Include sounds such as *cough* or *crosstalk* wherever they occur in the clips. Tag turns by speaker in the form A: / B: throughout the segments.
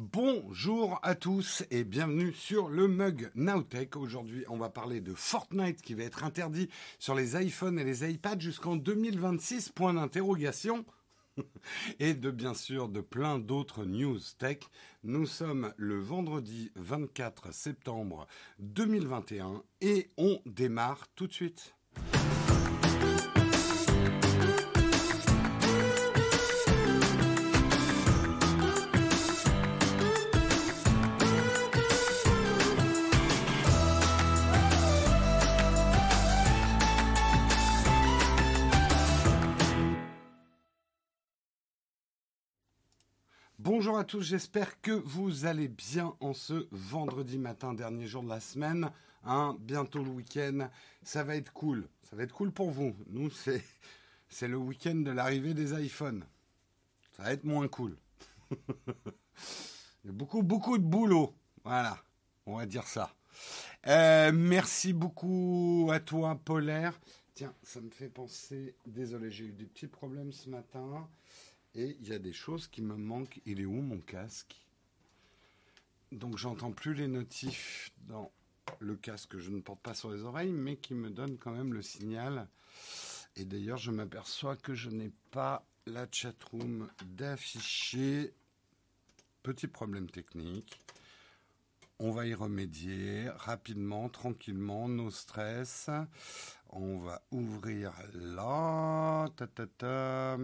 A: Bonjour à tous et bienvenue sur le mug Nowtech. Aujourd'hui, on va parler de Fortnite qui va être interdit sur les iPhones et les iPads jusqu'en 2026, point d'interrogation. *laughs* et de bien sûr de plein d'autres news tech. Nous sommes le vendredi 24 septembre 2021 et on démarre tout de suite. Bonjour à tous, j'espère que vous allez bien en ce vendredi matin, dernier jour de la semaine. Hein, bientôt le week-end, ça va être cool. Ça va être cool pour vous. Nous, c'est, c'est le week-end de l'arrivée des iPhones. Ça va être moins cool. *laughs* Beaucoup, beaucoup de boulot. Voilà, on va dire ça. Euh, merci beaucoup à toi, Polaire. Tiens, ça me fait penser. Désolé, j'ai eu des petits problèmes ce matin. Et il y a des choses qui me manquent. Il est où mon casque? Donc j'entends plus les notifs dans le casque que je ne porte pas sur les oreilles, mais qui me donne quand même le signal. Et d'ailleurs, je m'aperçois que je n'ai pas la chatroom d'afficher. Petit problème technique. On va y remédier rapidement, tranquillement, nos stress. On va ouvrir là. Ta.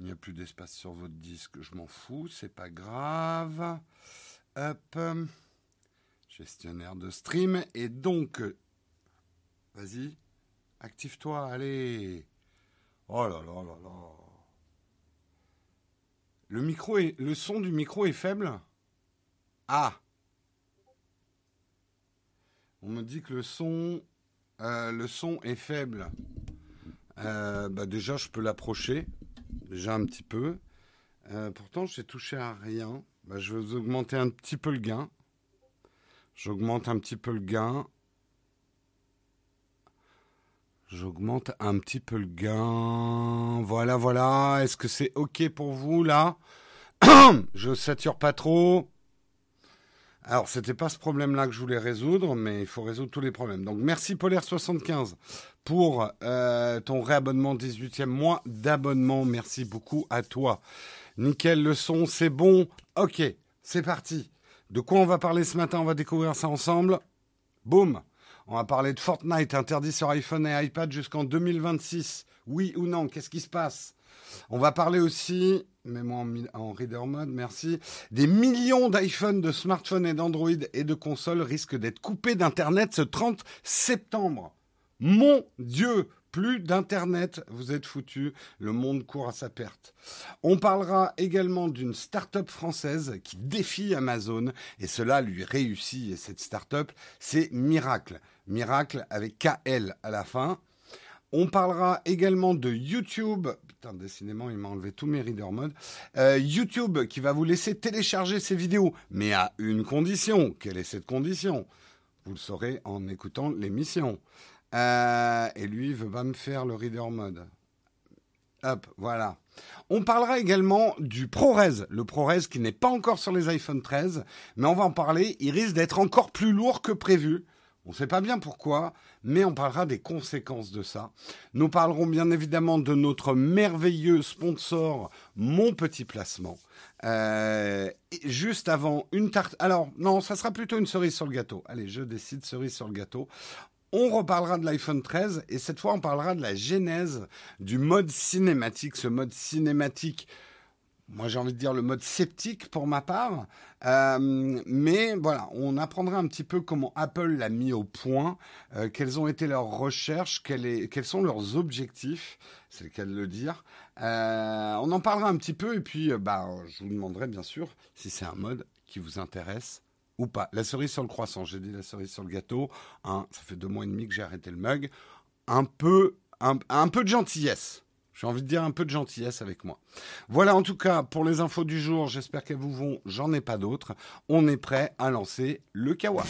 A: Il n'y a plus d'espace sur votre disque, je m'en fous, c'est pas grave. Hop. Gestionnaire de stream. Et donc, vas-y, active-toi, allez. Oh là là là là. Le micro est, le son du micro est faible. Ah. On me dit que le son, euh, le son est faible. Euh, bah déjà, je peux l'approcher déjà un petit peu. Euh, pourtant, j'ai touché à rien. Bah, je vais augmenter un petit peu le gain. J'augmente un petit peu le gain. J'augmente un petit peu le gain. Voilà, voilà. Est-ce que c'est OK pour vous là? *coughs* Je sature pas trop. Alors, c'était pas ce problème-là que je voulais résoudre, mais il faut résoudre tous les problèmes. Donc, merci Polaire75 pour euh, ton réabonnement 18e mois d'abonnement. Merci beaucoup à toi. Nickel, le son, c'est bon. Ok, c'est parti. De quoi on va parler ce matin? On va découvrir ça ensemble. Boum On va parler de Fortnite, interdit sur iPhone et iPad jusqu'en 2026. Oui ou non? Qu'est-ce qui se passe? On va parler aussi, mets-moi en, en reader mode, merci, des millions d'iPhone, de smartphones et d'Android et de consoles risquent d'être coupés d'Internet ce 30 septembre. Mon Dieu, plus d'Internet, vous êtes foutus, le monde court à sa perte. On parlera également d'une start-up française qui défie Amazon et cela lui réussit. Et cette start-up, c'est Miracle. Miracle avec KL à la fin. On parlera également de YouTube. Putain, décidément, il m'a enlevé tous mes reader mode. Euh, YouTube qui va vous laisser télécharger ses vidéos, mais à une condition. Quelle est cette condition? Vous le saurez en écoutant l'émission. Euh, et lui, il veut pas me faire le reader mode. Hop, voilà. On parlera également du ProRes, le ProRes qui n'est pas encore sur les iPhone 13, mais on va en parler. Il risque d'être encore plus lourd que prévu. On ne sait pas bien pourquoi, mais on parlera des conséquences de ça. Nous parlerons bien évidemment de notre merveilleux sponsor, Mon Petit Placement. Euh, juste avant, une tarte. Alors, non, ça sera plutôt une cerise sur le gâteau. Allez, je décide cerise sur le gâteau. On reparlera de l'iPhone 13 et cette fois on parlera de la genèse du mode cinématique, ce mode cinématique. Moi j'ai envie de dire le mode sceptique pour ma part, euh, mais voilà, on apprendra un petit peu comment Apple l'a mis au point, euh, quelles ont été leurs recherches, quels sont leurs objectifs, c'est le cas de le dire. Euh, on en parlera un petit peu et puis bah, je vous demanderai bien sûr si c'est un mode qui vous intéresse ou pas. La cerise sur le croissant, j'ai dit la cerise sur le gâteau. Hein, ça fait deux mois et demi que j'ai arrêté le mug. Un peu, un peu de gentillesse. J'ai envie de dire un peu de gentillesse avec moi. Voilà en tout cas pour les infos du jour. J'espère qu'elles vous vont. J'en ai pas d'autres. On est prêt à lancer le kawa.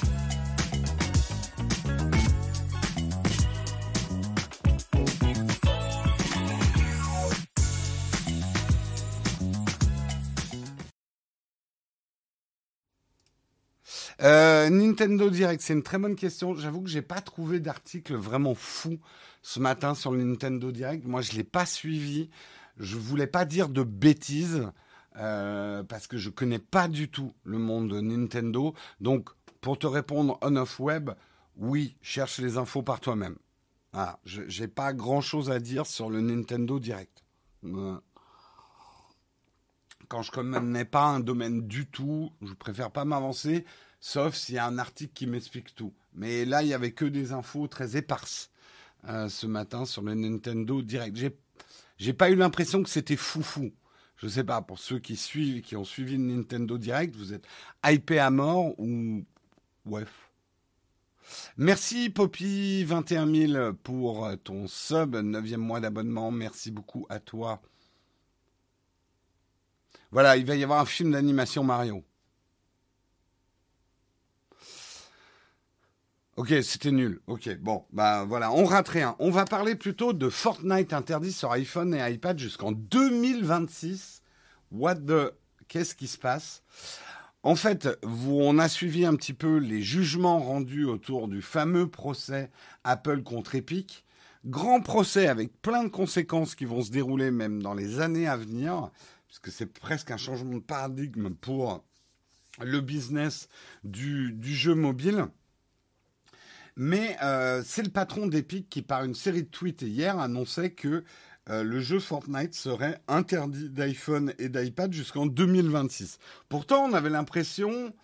A: Euh, Nintendo Direct, c'est une très bonne question. J'avoue que j'ai pas trouvé d'article vraiment fou ce matin sur le Nintendo Direct. Moi, je l'ai pas suivi. Je voulais pas dire de bêtises euh, parce que je connais pas du tout le monde de Nintendo. Donc, pour te répondre on off web, oui, cherche les infos par toi-même. Ah, je j'ai pas grand chose à dire sur le Nintendo Direct. Euh, quand je connais pas un domaine du tout, je préfère pas m'avancer, sauf s'il y a un article qui m'explique tout. Mais là, il y avait que des infos très éparses euh, ce matin sur le Nintendo Direct. J'ai j'ai pas eu l'impression que c'était foufou. Je sais pas pour ceux qui suivent, qui ont suivi le Nintendo Direct, vous êtes hypé à mort ou ouais. Merci Poppy 21 000 pour ton sub, 9 mois d'abonnement. Merci beaucoup à toi. Voilà, il va y avoir un film d'animation Mario. Ok, c'était nul. Ok, bon, bah voilà, on rate rien. On va parler plutôt de Fortnite interdit sur iPhone et iPad jusqu'en 2026. What the... Qu'est-ce qui se passe? En fait, vous, on a suivi un petit peu les jugements rendus autour du fameux procès Apple contre Epic. Grand procès avec plein de conséquences qui vont se dérouler même dans les années à venir puisque c'est presque un changement de paradigme pour le business du, jeu mobile. Mais euh, c'est le patron d'Epic qui, par une série de tweets hier, annonçait que euh, le jeu Fortnite serait interdit d'iPhone et d'iPad jusqu'en 2026. Pourtant, on avait l'impression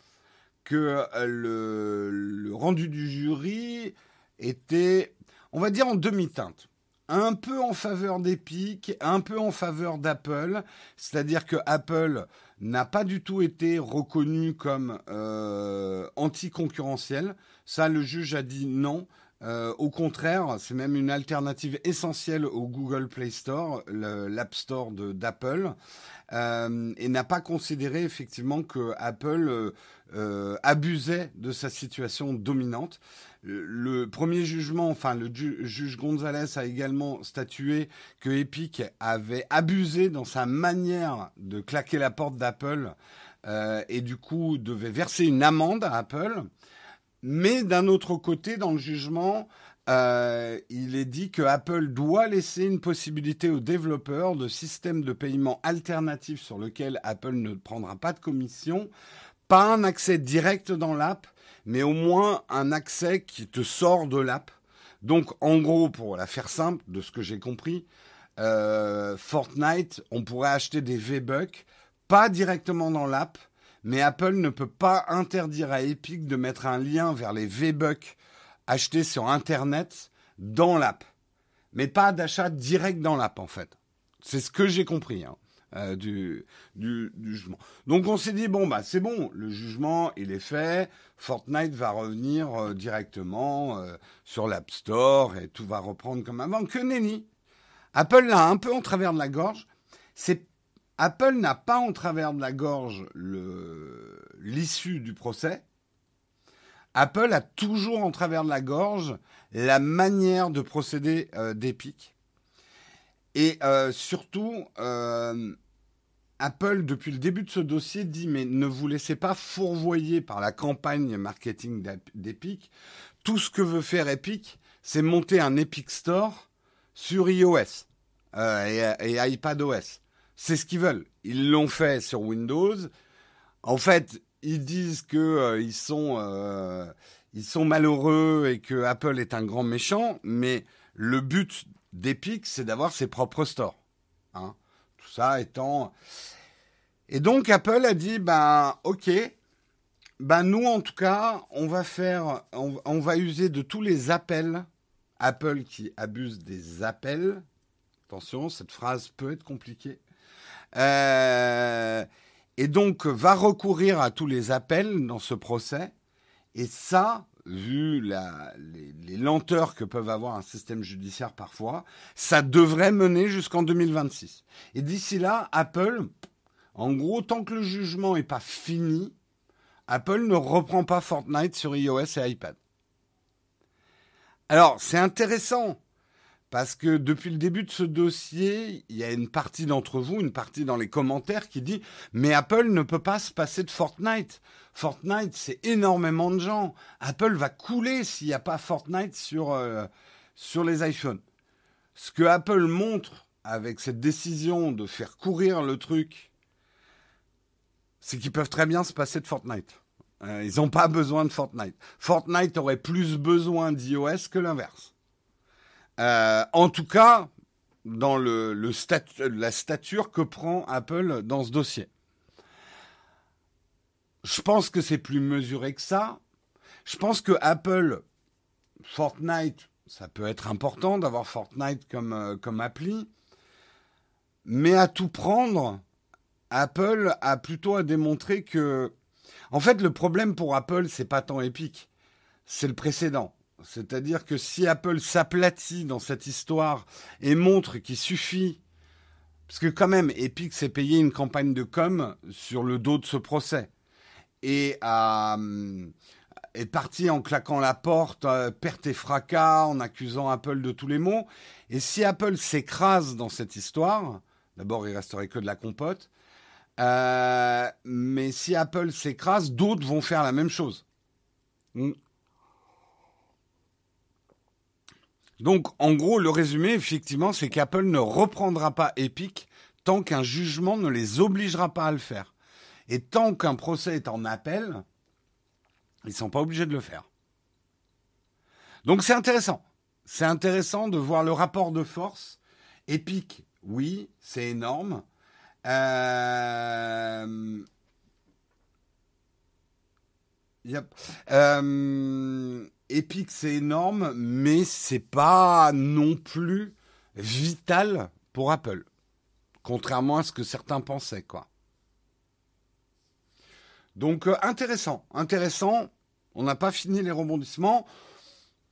A: que euh, le rendu du jury était, on va dire, en demi-teinte un peu en faveur d'Epic, un peu en faveur d'Apple, c'est-à-dire que Apple n'a pas du tout été reconnu comme euh, anticoncurrentiel. Ça, le juge a dit non. Euh, au contraire, c'est même une alternative essentielle au Google Play Store, l'App Store d'Apple, euh, et n'a pas considéré effectivement que Apple euh, abusait de sa situation dominante le premier jugement, enfin le juge Gonzalez a également statué que Epic avait abusé dans sa manière de claquer la porte d'Apple et du coup devait verser une amende à Apple. Mais d'un autre côté, dans le jugement, euh, il est dit que Apple doit laisser une possibilité aux développeurs de systèmes de paiement alternatifs sur lesquels Apple ne prendra pas de commission, pas un accès direct dans l'app, mais au moins un accès qui te sort de l'app. Donc, en gros, pour la faire simple, de ce que j'ai compris, euh, Fortnite, on pourrait acheter des V-Bucks, pas directement dans l'app, mais Apple ne peut pas interdire à Epic de mettre un lien vers les V-Bucks achetés sur Internet dans l'app. Mais pas d'achat direct dans l'app, en fait. C'est ce que j'ai compris. Hein. Euh, du, jugement. Donc on s'est dit bon bah c'est bon, le jugement il est fait, Fortnite va revenir euh, directement euh, sur l'App Store et tout va reprendre comme avant. Que nenni. Apple l'a un peu en travers de la gorge. C'est Apple n'a pas en travers de la gorge l'issue du procès. Apple a toujours en travers de la gorge la manière de procéder d'Epic. Et euh, surtout, euh, Apple, depuis le début de ce dossier, dit mais ne vous laissez pas fourvoyer par la campagne marketing d'Epic. Tout ce que veut faire Epic, c'est monter un Epic Store sur iOS euh, et, et iPadOS. C'est ce qu'ils veulent. Ils l'ont fait sur Windows. En fait, ils disent que ils sont ils sont malheureux et que Apple est un grand méchant, mais le but d'Epic, c'est d'avoir ses propres stores. Hein. Tout ça étant. Et donc Apple a dit ben ok, ben nous en tout cas, on va faire, on, va user de tous les appels. Apple qui abuse des appels. Attention, cette phrase peut être compliquée. Euh, et donc va recourir à tous les appels dans ce procès. Et ça, vu les, lenteurs que peuvent avoir un système judiciaire parfois, ça devrait mener jusqu'en 2026. Et d'ici là, Apple, en gros, tant que le jugement n'est pas fini, Apple ne reprend pas Fortnite sur iOS et iPad. Alors, c'est intéressant Parce que depuis le début de ce dossier, il y a une partie d'entre vous, une partie dans les commentaires qui dit Mais Apple ne peut pas se passer de Fortnite. Fortnite, c'est énormément de gens. Apple va couler s'il n'y a pas Fortnite sur, euh, sur les iPhones. Ce que Apple montre avec cette décision de faire courir le truc, c'est qu'ils peuvent très bien se passer de Fortnite. Euh, ils n'ont pas besoin de Fortnite. Fortnite aurait plus besoin d'iOS que l'inverse. Euh, en tout cas, dans le, la stature que prend Apple dans ce dossier. Je pense que c'est plus mesuré que ça. Je pense que Apple, Fortnite, ça peut être important d'avoir Fortnite comme, euh, comme appli. Mais à tout prendre, Apple a plutôt à démontrer que. En fait, le problème pour Apple, c'est pas tant Epic, c'est le précédent. C'est-à-dire que si Apple s'aplatit dans cette histoire et montre qu'il suffit, parce que quand même, Epic s'est payé une campagne de com sur le dos de ce procès et est parti en claquant la porte, euh, perte et fracas, en accusant Apple de tous les maux. Et si Apple s'écrase dans cette histoire, d'abord il resterait que de la compote, euh, mais si Apple s'écrase, d'autres vont faire la même chose. Donc, en gros, le résumé, effectivement, c'est qu'Apple ne reprendra pas Epic tant qu'un jugement ne les obligera pas à le faire. Et tant qu'un procès est en appel, ils ne sont pas obligés de le faire. Donc, c'est intéressant. C'est intéressant de voir le rapport de force. Epic, oui, c'est énorme. Euh... Euh... Epic, c'est énorme, mais c'est pas non plus vital pour Apple. Contrairement à ce que certains pensaient, quoi. Donc, euh, intéressant, intéressant. On n'a pas fini les rebondissements.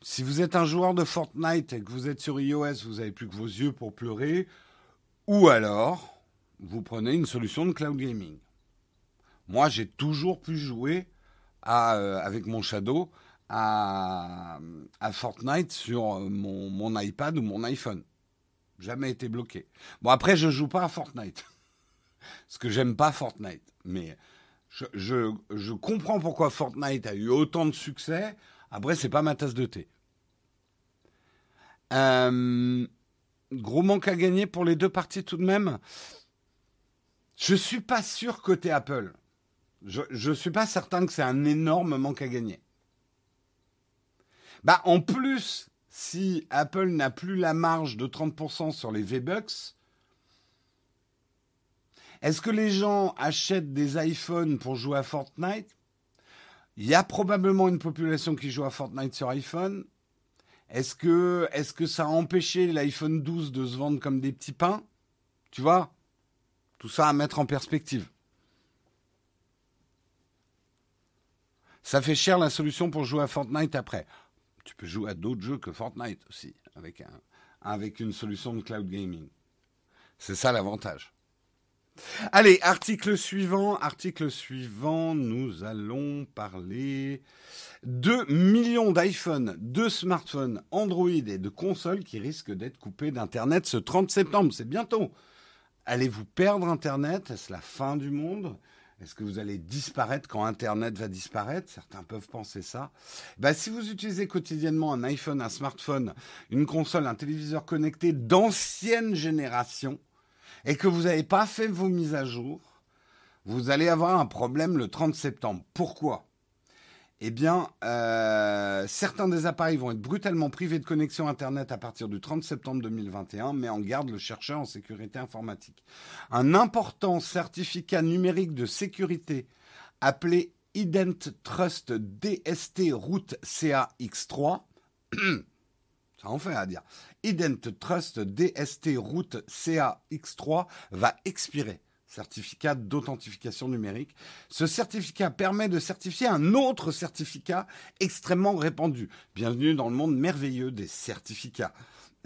A: Si vous êtes un joueur de Fortnite et que vous êtes sur iOS, vous n'avez plus que vos yeux pour pleurer. Ou alors, vous prenez une solution de cloud gaming. Moi, j'ai toujours pu jouer euh, avec mon Shadow à, Fortnite sur mon, iPad ou mon iPhone. Jamais été bloqué. Bon, après, je joue pas à Fortnite. *laughs* Parce que j'aime pas Fortnite. Mais je, comprends pourquoi Fortnite a eu autant de succès. Après, c'est pas ma tasse de thé. Euh, gros manque à gagner pour les deux parties tout de même. Je suis pas sûr côté Apple. Je ne suis pas certain que c'est un énorme manque à gagner. Bah, en plus, si Apple n'a plus la marge de 30% sur les V-Bucks, est-ce que les gens achètent des iPhones pour jouer à Fortnite? Il y a probablement une population qui joue à Fortnite sur iPhone. Est-ce que, est que ça a empêché l'iPhone 12 de se vendre comme des petits pains? Tu vois? Tout ça à mettre en perspective. Ça fait cher la solution pour jouer à Fortnite après tu peux jouer à d'autres jeux que Fortnite aussi, avec, un, avec une solution de cloud gaming. C'est ça l'avantage. Allez, article suivant, article suivant, nous allons parler de millions d'iPhone, de smartphones, Android et de consoles qui risquent d'être coupés d'Internet ce 30 septembre. C'est bientôt. Allez-vous perdre Internet? Est-ce la fin du monde? Est-ce que vous allez disparaître quand Internet va disparaître? Certains peuvent penser ça. Bah, si vous utilisez quotidiennement un iPhone, un smartphone, une console, un téléviseur connecté d'ancienne génération, et que vous n'avez pas fait vos mises à jour, vous allez avoir un problème le 30 septembre. Pourquoi? Eh bien, euh, certains des appareils vont être brutalement privés de connexion Internet à partir du 30 septembre 2021, mais en garde le chercheur en sécurité informatique. Un important certificat numérique de sécurité appelé Ident Trust DST Route CAX3, *clears throat* ça en fait à dire, Ident Trust DST Route CAX3 va expirer certificat d'authentification numérique. Ce certificat permet de certifier un autre certificat extrêmement répandu. Bienvenue dans le monde merveilleux des certificats.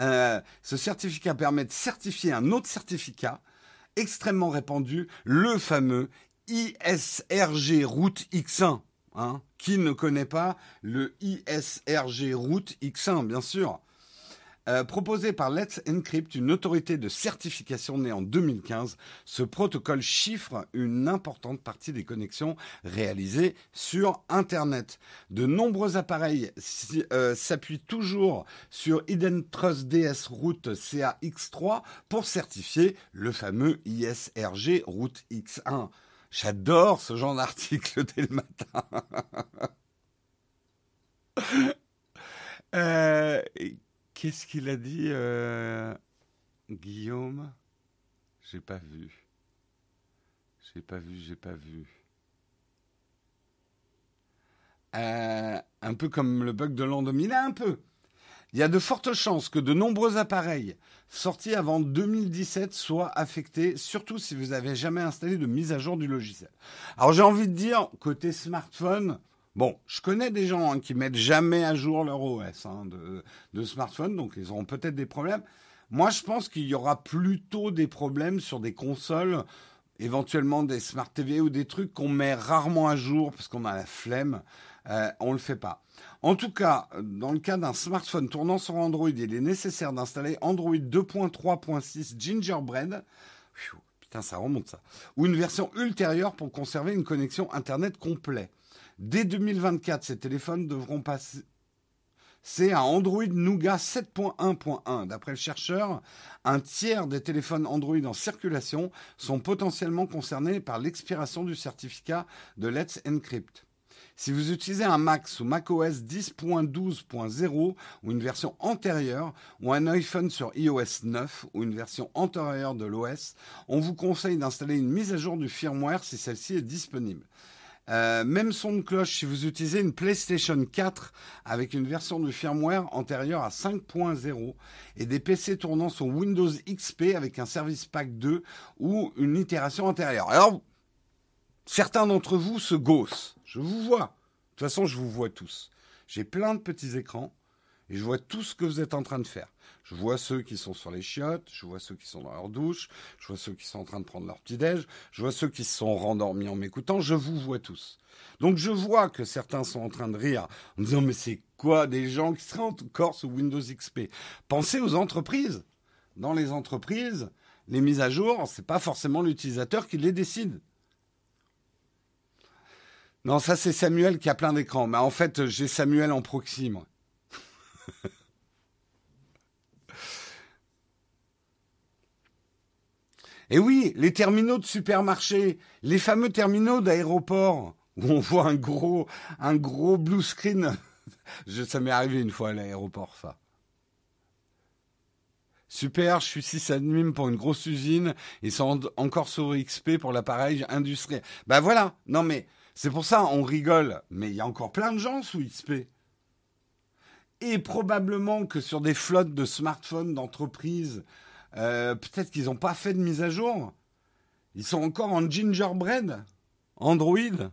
A: Euh, ce certificat permet de certifier un autre certificat extrêmement répandu, le fameux ISRG Route X1. Hein. Qui ne connaît pas le ISRG Route X1, bien sûr Euh, proposé par Let's Encrypt, une autorité de certification née en 2015, ce protocole chiffre une importante partie des connexions réalisées sur Internet. De nombreux appareils euh, s'appuient toujours sur Hidden Trust DS Route CAX3 pour certifier le fameux ISRG Route X1. J'adore ce genre d'article dès le matin. *laughs* euh, Qu'est-ce qu'il a dit, euh, Guillaume? J'ai pas vu. J'ai pas vu, j'ai pas vu. Euh, un peu comme le bug de l'an 2000, un peu. Il y a de fortes chances que de nombreux appareils sortis avant 2017 soient affectés, surtout si vous n'avez jamais installé de mise à jour du logiciel. Alors j'ai envie de dire, côté smartphone, Bon, je connais des gens hein, qui mettent jamais à jour leur OS hein, de, smartphone, donc ils auront peut-être des problèmes. Moi, je pense qu'il y aura plutôt des problèmes sur des consoles, éventuellement des smart TV ou des trucs qu'on met rarement à jour parce qu'on a la flemme. Euh, on le fait pas. En tout cas, dans le cas d'un smartphone tournant sur Android, il est nécessaire d'installer Android 2.3.6 Gingerbread. putain, ça remonte ça. Ou une version ultérieure pour conserver une connexion Internet complète. Dès 2024, ces téléphones devront passer c'est un Android Nougat 7.1.1. D'après le chercheur, un tiers des téléphones Android en circulation sont potentiellement concernés par l'expiration du certificat de Let's Encrypt. Si vous utilisez un Mac sous macOS 10.12.0 ou une version antérieure, ou un iPhone sur iOS 9 ou une version antérieure de l'OS, on vous conseille d'installer une mise à jour du firmware si celle-ci est disponible. Euh, même son de cloche si vous utilisez une PlayStation 4 avec une version de firmware antérieure à 5.0 et des PC tournant sur Windows XP avec un Service Pack 2 ou une itération antérieure. Alors, certains d'entre vous se gaussent. Je vous vois. De toute façon, je vous vois tous. J'ai plein de petits écrans et je vois tout ce que vous êtes en train de faire. Je vois ceux qui sont sur les chiottes, je vois ceux qui sont dans leur douche, je vois ceux qui sont en train de prendre leur petit-déj, je vois ceux qui sont rendormis en m'écoutant, je vous vois tous. Donc je vois que certains sont en train de rire en disant mais c'est quoi des gens qui seraient encore sous Windows XP Pensez aux entreprises. Dans les entreprises, les mises à jour, c'est pas forcément l'utilisateur qui les décide. Non, ça c'est Samuel qui a plein d'écrans. Mais en fait, j'ai Samuel en proxy, moi. *laughs* Et oui, les terminaux de supermarché, les fameux terminaux d'aéroport, où on voit un gros, un gros blue screen. *laughs* Je, ça m'est arrivé une fois à l'aéroport, ça. Super, je suis sysadmin pour une grosse usine. Ils sont encore sur XP pour l'appareil industriel. Ben voilà, non mais c'est pour ça, on rigole. Mais il y a encore plein de gens sous XP. Et probablement que sur des flottes de smartphones d'entreprise, euh, peut-être qu'ils n'ont pas fait de mise à jour. Ils sont encore en gingerbread, Android.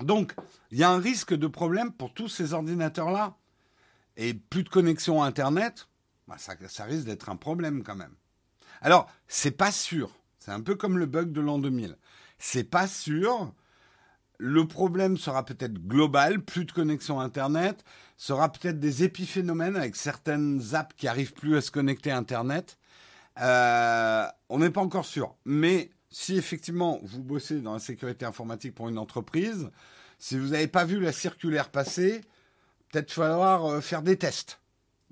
A: Donc, il y a un risque de problème pour tous ces ordinateurs-là. Et plus de connexion Internet, bah, ça, risque d'être un problème quand même. Alors, c'est pas sûr. C'est un peu comme le bug de l'an 2000. C'est pas sûr le problème sera peut-être global, plus de connexion Internet, sera peut-être des épiphénomènes avec certaines apps qui arrivent plus à se connecter Internet. Euh, on n'est pas encore sûr. Mais si effectivement vous bossez dans la sécurité informatique pour une entreprise, si vous n'avez pas vu la circulaire passer, peut-être falloir euh, faire des tests.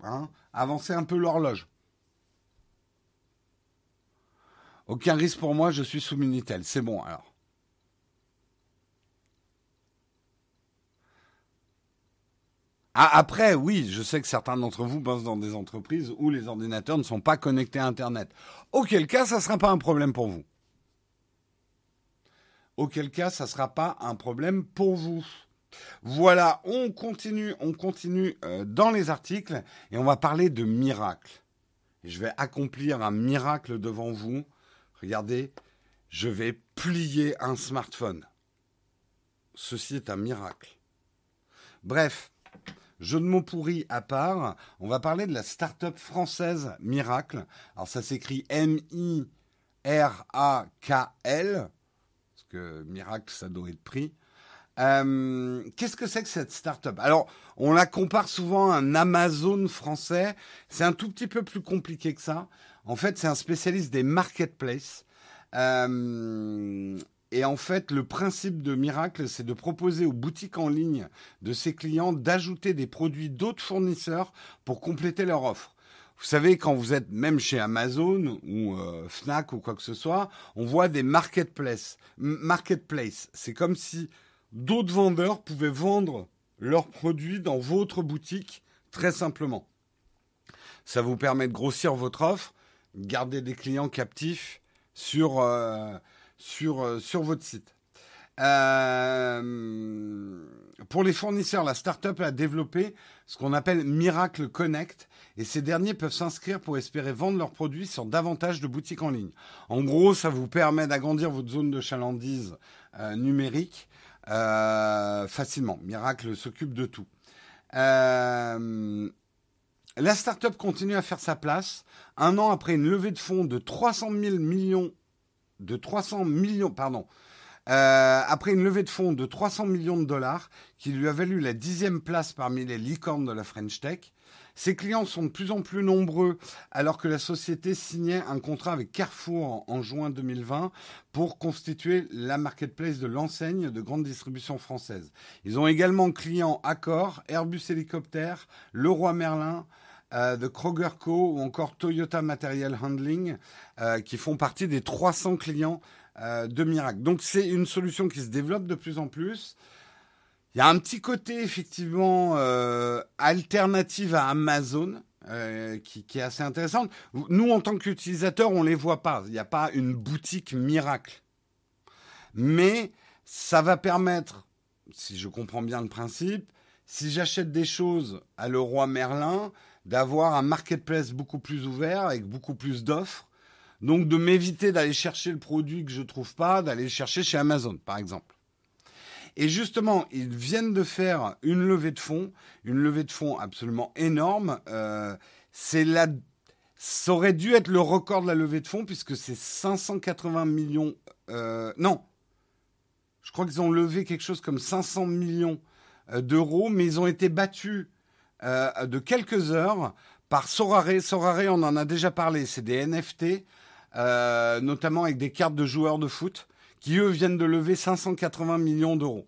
A: Hein, avancer un peu l'horloge. Aucun risque pour moi, je suis sous Minitel. C'est bon alors. Ah, après, oui, je sais que certains d'entre vous bossent dans des entreprises où les ordinateurs ne sont pas connectés à Internet. Auquel cas, ça ne sera pas un problème pour vous. Auquel cas, ça ne sera pas un problème pour vous. Voilà, on continue, on continue euh, dans les articles et on va parler de miracles. je vais accomplir un miracle devant vous. Regardez, je vais plier un smartphone. Ceci est un miracle. Bref, Jeu de mots pourri à part, on va parler de la start-up française Miracle. Alors ça s'écrit M-I-R-A-K-L, parce que Miracle, ça doit être pris. Euh, Qu'est-ce que c'est que cette start-up? Alors, on la compare souvent à un Amazon français. C'est un tout petit peu plus compliqué que ça. En fait, c'est un spécialiste des marketplaces. Euh, et en fait, le principe de Miracle, c'est de proposer aux boutiques en ligne de ses clients d'ajouter des produits d'autres fournisseurs pour compléter leur offre. Vous savez, quand vous êtes même chez Amazon ou euh, Fnac ou quoi que ce soit, on voit des marketplaces. Marketplace, c'est comme si d'autres vendeurs pouvaient vendre leurs produits dans votre boutique très simplement. Ça vous permet de grossir votre offre, garder des clients captifs sur, euh, sur, euh, sur votre site. Euh, pour les fournisseurs, la startup a développé ce qu'on appelle Miracle Connect et ces derniers peuvent s'inscrire pour espérer vendre leurs produits sur davantage de boutiques en ligne. En gros, ça vous permet d'agrandir votre zone de chalandise euh, numérique facilement. Miracle s'occupe de tout. La startup continue à faire sa place. Un an après une levée de fonds de 300 000 millions, de 300 millions, pardon, euh, après une levée de fonds de 300 millions de dollars qui lui a valu la dixième place parmi les licornes de la French Tech, ses clients sont de plus en plus nombreux alors que la société signait un contrat avec Carrefour en, juin 2020 pour constituer la marketplace de l'enseigne de grande distribution française. Ils ont également clients Accor, Airbus Hélicoptère, Leroy Merlin, euh, de Kroger Co ou encore Toyota Material Handling euh, qui font partie des 300 clients euh, de Miracle. Donc c'est une solution qui se développe de plus en plus. Il y a un petit côté effectivement euh, alternative à Amazon qui, qui, est assez intéressante. Nous, en tant qu'utilisateurs, on ne les voit pas. Il n'y a pas une boutique miracle. Mais ça va permettre, si je comprends bien le principe, si j'achète des choses à Leroy Merlin, d'avoir un marketplace beaucoup plus ouvert avec beaucoup plus d'offres donc de m'éviter d'aller chercher le produit que je trouve pas, d'aller le chercher chez Amazon, par exemple. Et justement, ils viennent de faire une levée de fonds, une levée de fonds absolument énorme. Euh, c'est la, ça aurait dû être le record de la levée de fonds puisque c'est 580 millions. Euh, non, je crois qu'ils ont levé quelque chose comme 500 millions euh, d'euros, mais ils ont été battus euh, de quelques heures par Sorare. Sorare, on en a déjà parlé, c'est des NFT euh, notamment avec des cartes de joueurs de foot, qui eux viennent de lever 580 millions d'euros.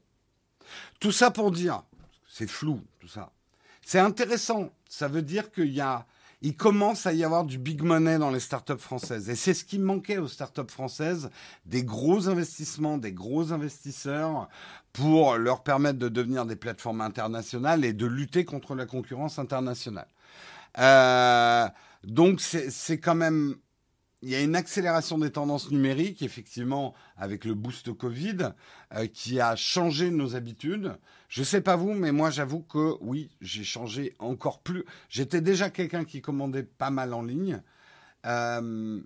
A: Tout ça pour dire, c'est flou, tout ça. C'est intéressant. Ça veut dire qu'il y a, il commence à y avoir du big money dans les startups françaises. Et c'est ce qui manquait aux startups françaises, des gros investissements, des gros investisseurs pour leur permettre de devenir des plateformes internationales et de lutter contre la concurrence internationale. Euh, donc c'est quand même il y a une accélération des tendances numériques, effectivement, avec le boost Covid, euh, qui a changé nos habitudes. Je sais pas vous, mais moi, j'avoue que oui, j'ai changé encore plus. J'étais déjà quelqu'un qui commandait pas mal en ligne. Euh,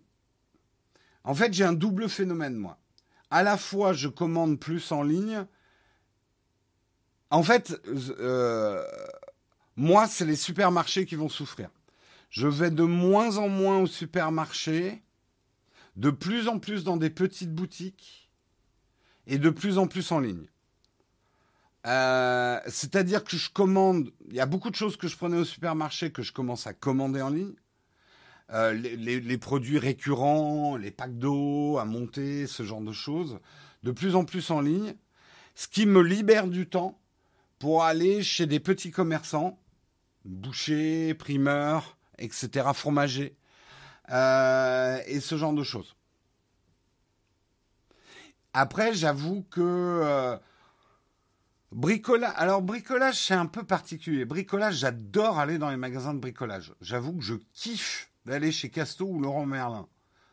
A: en fait, j'ai un double phénomène, moi. À la fois, je commande plus en ligne. En fait, euh, moi, c'est les supermarchés qui vont souffrir. Je vais de moins en moins au supermarché, de plus en plus dans des petites boutiques et de plus en plus en ligne. Euh, C'est-à-dire que je commande, il y a beaucoup de choses que je prenais au supermarché que je commence à commander en ligne. Euh, les, produits récurrents, les packs d'eau à monter, ce genre de choses, de plus en plus en ligne, ce qui me libère du temps aller chez des petits commerçants, bouchers, primeurs, etc., fromager, euh, et ce genre de choses. Après, j'avoue que euh, bricolage. Alors bricolage, c'est un peu particulier. Bricolage, j'adore aller dans les magasins de bricolage. J'avoue que je kiffe d'aller chez Casto ou Laurent Merlin.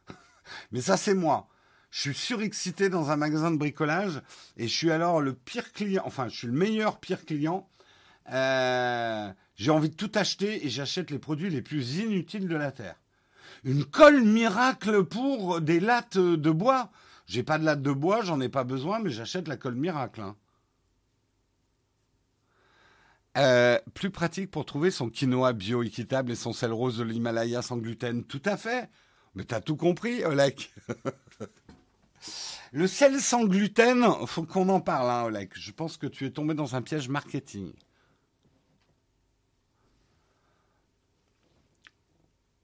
A: *laughs* Mais ça, c'est moi. Je suis surexcité dans un magasin de bricolage et je suis alors le pire client. Enfin, je suis le meilleur pire client. Euh, j'ai envie de tout acheter et j'achète les produits les plus inutiles de la terre. Une colle miracle pour des lattes de bois. J'ai pas de lattes de bois, j'en ai pas besoin, mais j'achète la colle miracle. Hein. Euh, plus pratique pour trouver son quinoa bio équitable et son sel rose de l'Himalaya sans gluten. Tout à fait. Mais t'as tout compris, Olek. *laughs* Le sel sans gluten, faut qu'on en parle, hein, Oleg. Je pense que tu es tombé dans un piège marketing.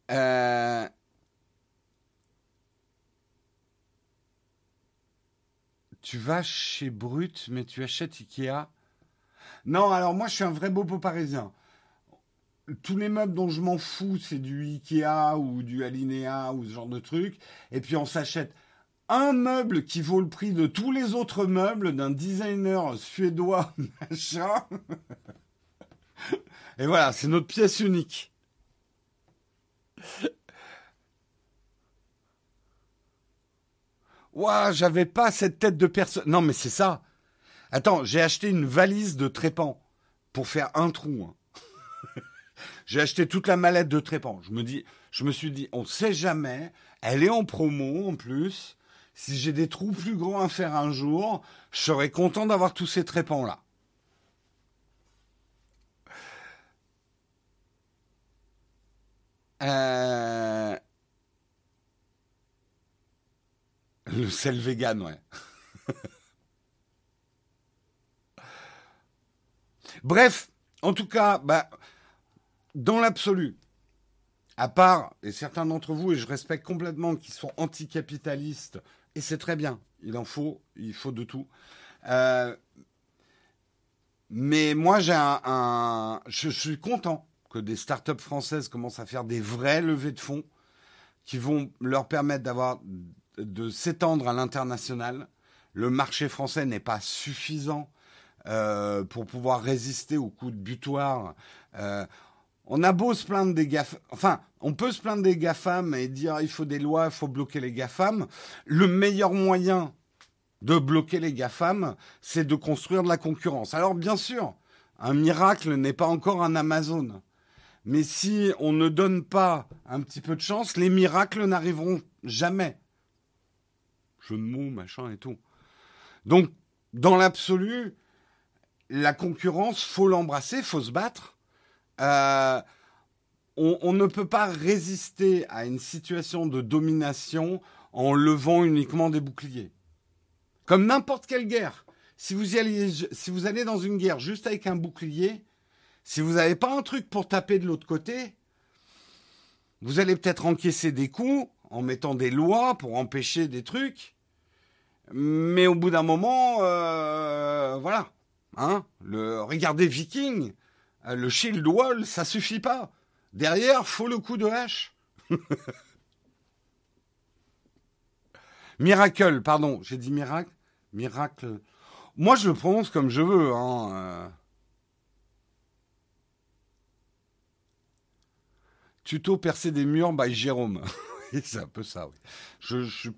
A: Euh, tu vas chez Brut, mais tu achètes Ikea. Non, alors moi je suis un vrai beau parisien. Tous les meubles dont je m'en fous, c'est du Ikea ou du Alinea ou ce genre de truc. Et puis on s'achète un meuble qui vaut le prix de tous les autres meubles d'un designer suédois, *laughs* machin. Et voilà, c'est notre pièce unique. Ouah, j'avais pas cette tête de personne. Non, mais c'est ça. Attends, j'ai acheté une valise de trépan pour faire un trou. Hein. *laughs* j'ai acheté toute la mallette de trépan. Je me dis, je me suis dit, on sait jamais. Elle est en promo en plus. Si j'ai des trous plus grands à faire un jour, je serais content d'avoir tous ces trépans là. Euh... Le sel vegan, ouais. *laughs* Bref, en tout cas, bah, dans l'absolu, à part, et certains d'entre vous, et je respecte complètement, qui sont anticapitalistes, et c'est très bien, il en faut, il faut de tout. Euh, mais moi, j'ai un, je suis content que des startups françaises commencent à faire des vraies levées de fonds qui vont leur permettre d'avoir de s'étendre à l'international. Le marché français n'est pas suffisant euh, pour pouvoir résister aux coups de butoir. Euh, on a beau se plaindre des GAFAM, enfin, on peut se plaindre des GAFAM et dire il faut des lois, il faut bloquer les GAFAM. Le meilleur moyen de bloquer les GAFAM, c'est de construire de la concurrence. Alors, bien sûr, un miracle n'est pas encore un Amazon. Mais si on ne donne pas un petit peu de chance, les miracles n'arriveront jamais jeu de mots, machin et tout. Donc, dans l'absolu, la concurrence, faut l'embrasser, faut se battre. Euh, on, ne peut pas résister à une situation de domination en levant uniquement des boucliers. Comme n'importe quelle guerre. Si vous, allez, dans une guerre juste avec un bouclier, si vous n'avez pas un truc pour taper de l'autre côté, vous allez peut-être encaisser des coups en mettant des lois pour empêcher des trucs. Mais au bout d'un moment, euh, voilà. Hein, le, regardez Viking, le shield wall, ça suffit pas. Derrière, faut le coup de hache. *laughs* miracle, pardon, j'ai dit miracle. Miracle. Moi, je le prononce comme je veux. Hein. Euh. Tuto percer des murs by Jérôme. *laughs* c'est un peu ça, oui. Je, je suis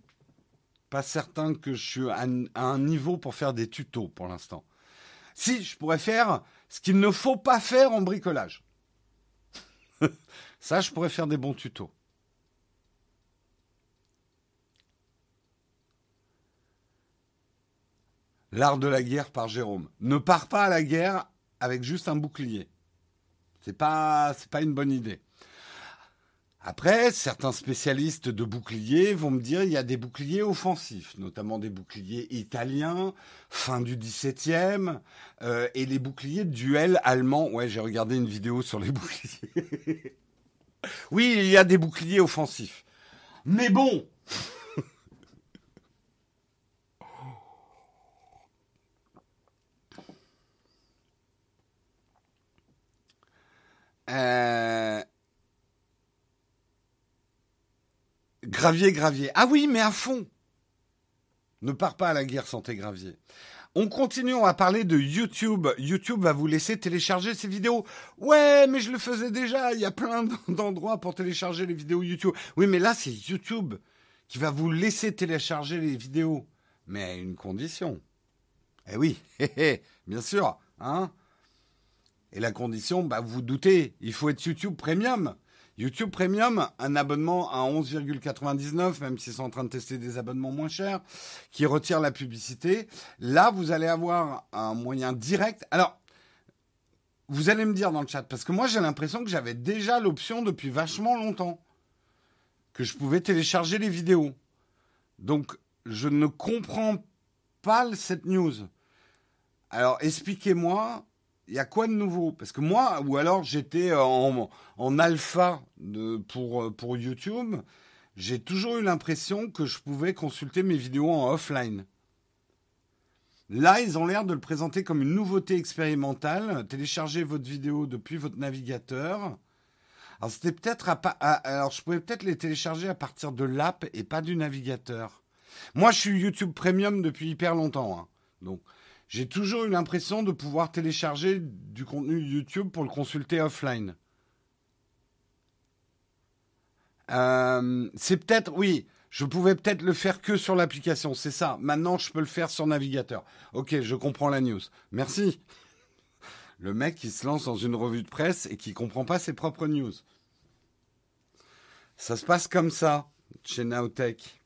A: pas certain que je suis à un niveau pour faire des tutos pour l'instant. Si, je pourrais faire ce qu'il ne faut pas faire en bricolage. *laughs* Ça, je pourrais faire des bons tutos. L'art de la guerre par Jérôme. Ne pars pas à la guerre avec juste un bouclier. C'est pas, c'est pas une bonne idée. Après, certains spécialistes de boucliers vont me dire il y a des boucliers offensifs, notamment des boucliers italiens, fin du XVIIe, euh, et les boucliers duel allemands. Ouais, j'ai regardé une vidéo sur les *laughs* boucliers. oui, il y a des boucliers offensifs. Mais bon *laughs* euh... Gravier, gravier. Ah oui, mais à fond. Ne pars pas à la guerre sans tes graviers. On continue, on va parler de YouTube. YouTube va vous laisser télécharger ces vidéos. Ouais, mais je le faisais déjà. Il y a plein d'endroits pour télécharger les vidéos YouTube. Oui, mais là, c'est YouTube qui va vous laisser télécharger les vidéos. Mais à une condition. Eh oui, *laughs* bien sûr. Hein Et la condition, bah, vous doutez, il faut être YouTube Premium. YouTube Premium, un abonnement à 11,99, même s'ils sont en train de tester des abonnements moins chers, qui retire la publicité. Là, vous allez avoir un moyen direct. Alors, vous allez me dire dans le chat, parce que moi j'ai l'impression que j'avais déjà l'option depuis vachement longtemps, que je pouvais télécharger les vidéos. Donc, je ne comprends pas cette news. Alors, expliquez-moi, il y a quoi de nouveau? Parce que moi, ou alors j'étais en, en, alpha pour, pour YouTube, j'ai toujours eu l'impression que je pouvais consulter mes vidéos en offline. Là, ils ont l'air de le présenter comme une nouveauté expérimentale. Téléchargez votre vidéo depuis votre navigateur. Alors, c'était peut-être alors je pouvais peut-être les télécharger à partir de l'app et pas du navigateur. Moi, je suis YouTube Premium depuis hyper longtemps. Hein. Donc, j'ai toujours eu l'impression de pouvoir télécharger du contenu YouTube pour le consulter offline. Euh, c'est peut-être, oui, je pouvais peut-être le faire que sur l'application, c'est ça. Maintenant, je peux le faire sur navigateur. Ok, je comprends la news. Merci. *laughs* Le mec qui se lance dans une revue de presse et qui comprend pas ses propres news. Ça se passe comme ça chez Naotech.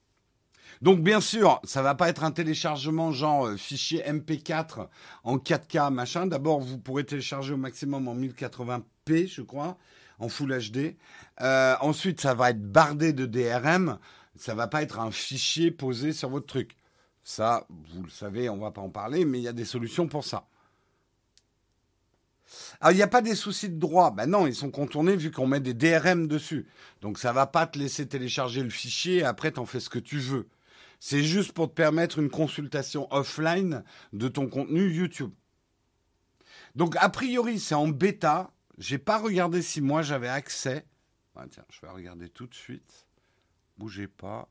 A: Donc bien sûr, ça va pas être un téléchargement genre euh, fichier MP4 en 4K machin. D'abord, vous pourrez télécharger au maximum en 1080p, je crois, en Full HD. Euh, ensuite, ça va être bardé de DRM. Ça va pas être un fichier posé sur votre truc. Ça, vous le savez, on va pas en parler, mais il y a des solutions pour ça. Alors, il n'y a pas des soucis de droit. Ben non, ils sont contournés vu qu'on met des DRM dessus. Donc, ça va pas te laisser télécharger le fichier et après, t'en fais ce que tu veux. C'est juste pour te permettre une consultation offline de ton contenu YouTube. Donc, a priori, c'est en bêta. J'ai pas regardé si moi j'avais accès. Ah, tiens, je vais regarder tout de suite. Bougez pas.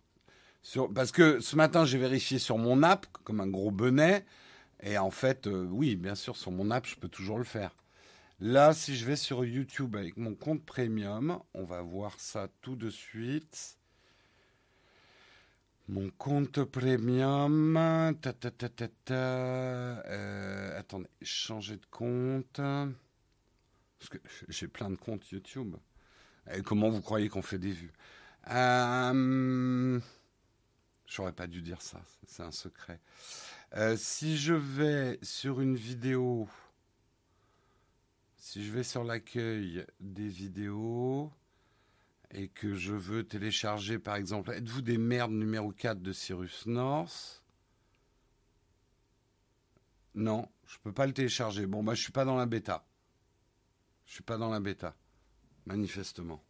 A: parce que ce matin, j'ai vérifié sur mon app, comme un gros bonnet. Et en fait, euh, oui, bien sûr, sur mon app, je peux toujours le faire. Là, si je vais sur YouTube avec mon compte premium, on va voir ça tout de suite. Mon compte premium. Euh, attendez, changer de compte. Parce que j'ai plein de comptes YouTube. Comment vous croyez qu'on fait des vues? Euh, J'aurais pas dû dire ça, c'est un secret. Euh, si je vais sur une vidéo, si je vais sur l'accueil des vidéos et que je veux télécharger par exemple, êtes-vous des merdes numéro 4 de Cyrus North? Non, je peux pas le télécharger. Bon, bah je suis pas dans la bêta. Je suis pas dans la bêta, manifestement.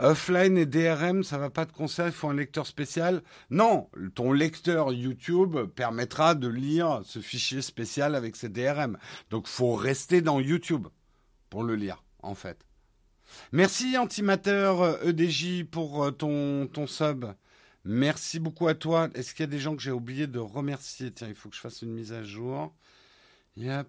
A: Offline et DRM, ça va pas te concerner, il faut un lecteur spécial? Non, ton lecteur YouTube permettra de lire ce fichier spécial avec ses DRM. Donc faut rester dans YouTube pour le lire, en fait. Merci Antimateur EDJ euh, pour euh, ton, ton sub. Merci beaucoup à toi. Est-ce qu'il y a des gens que j'ai oublié de remercier? Tiens, il faut que je fasse une mise à jour. Yep.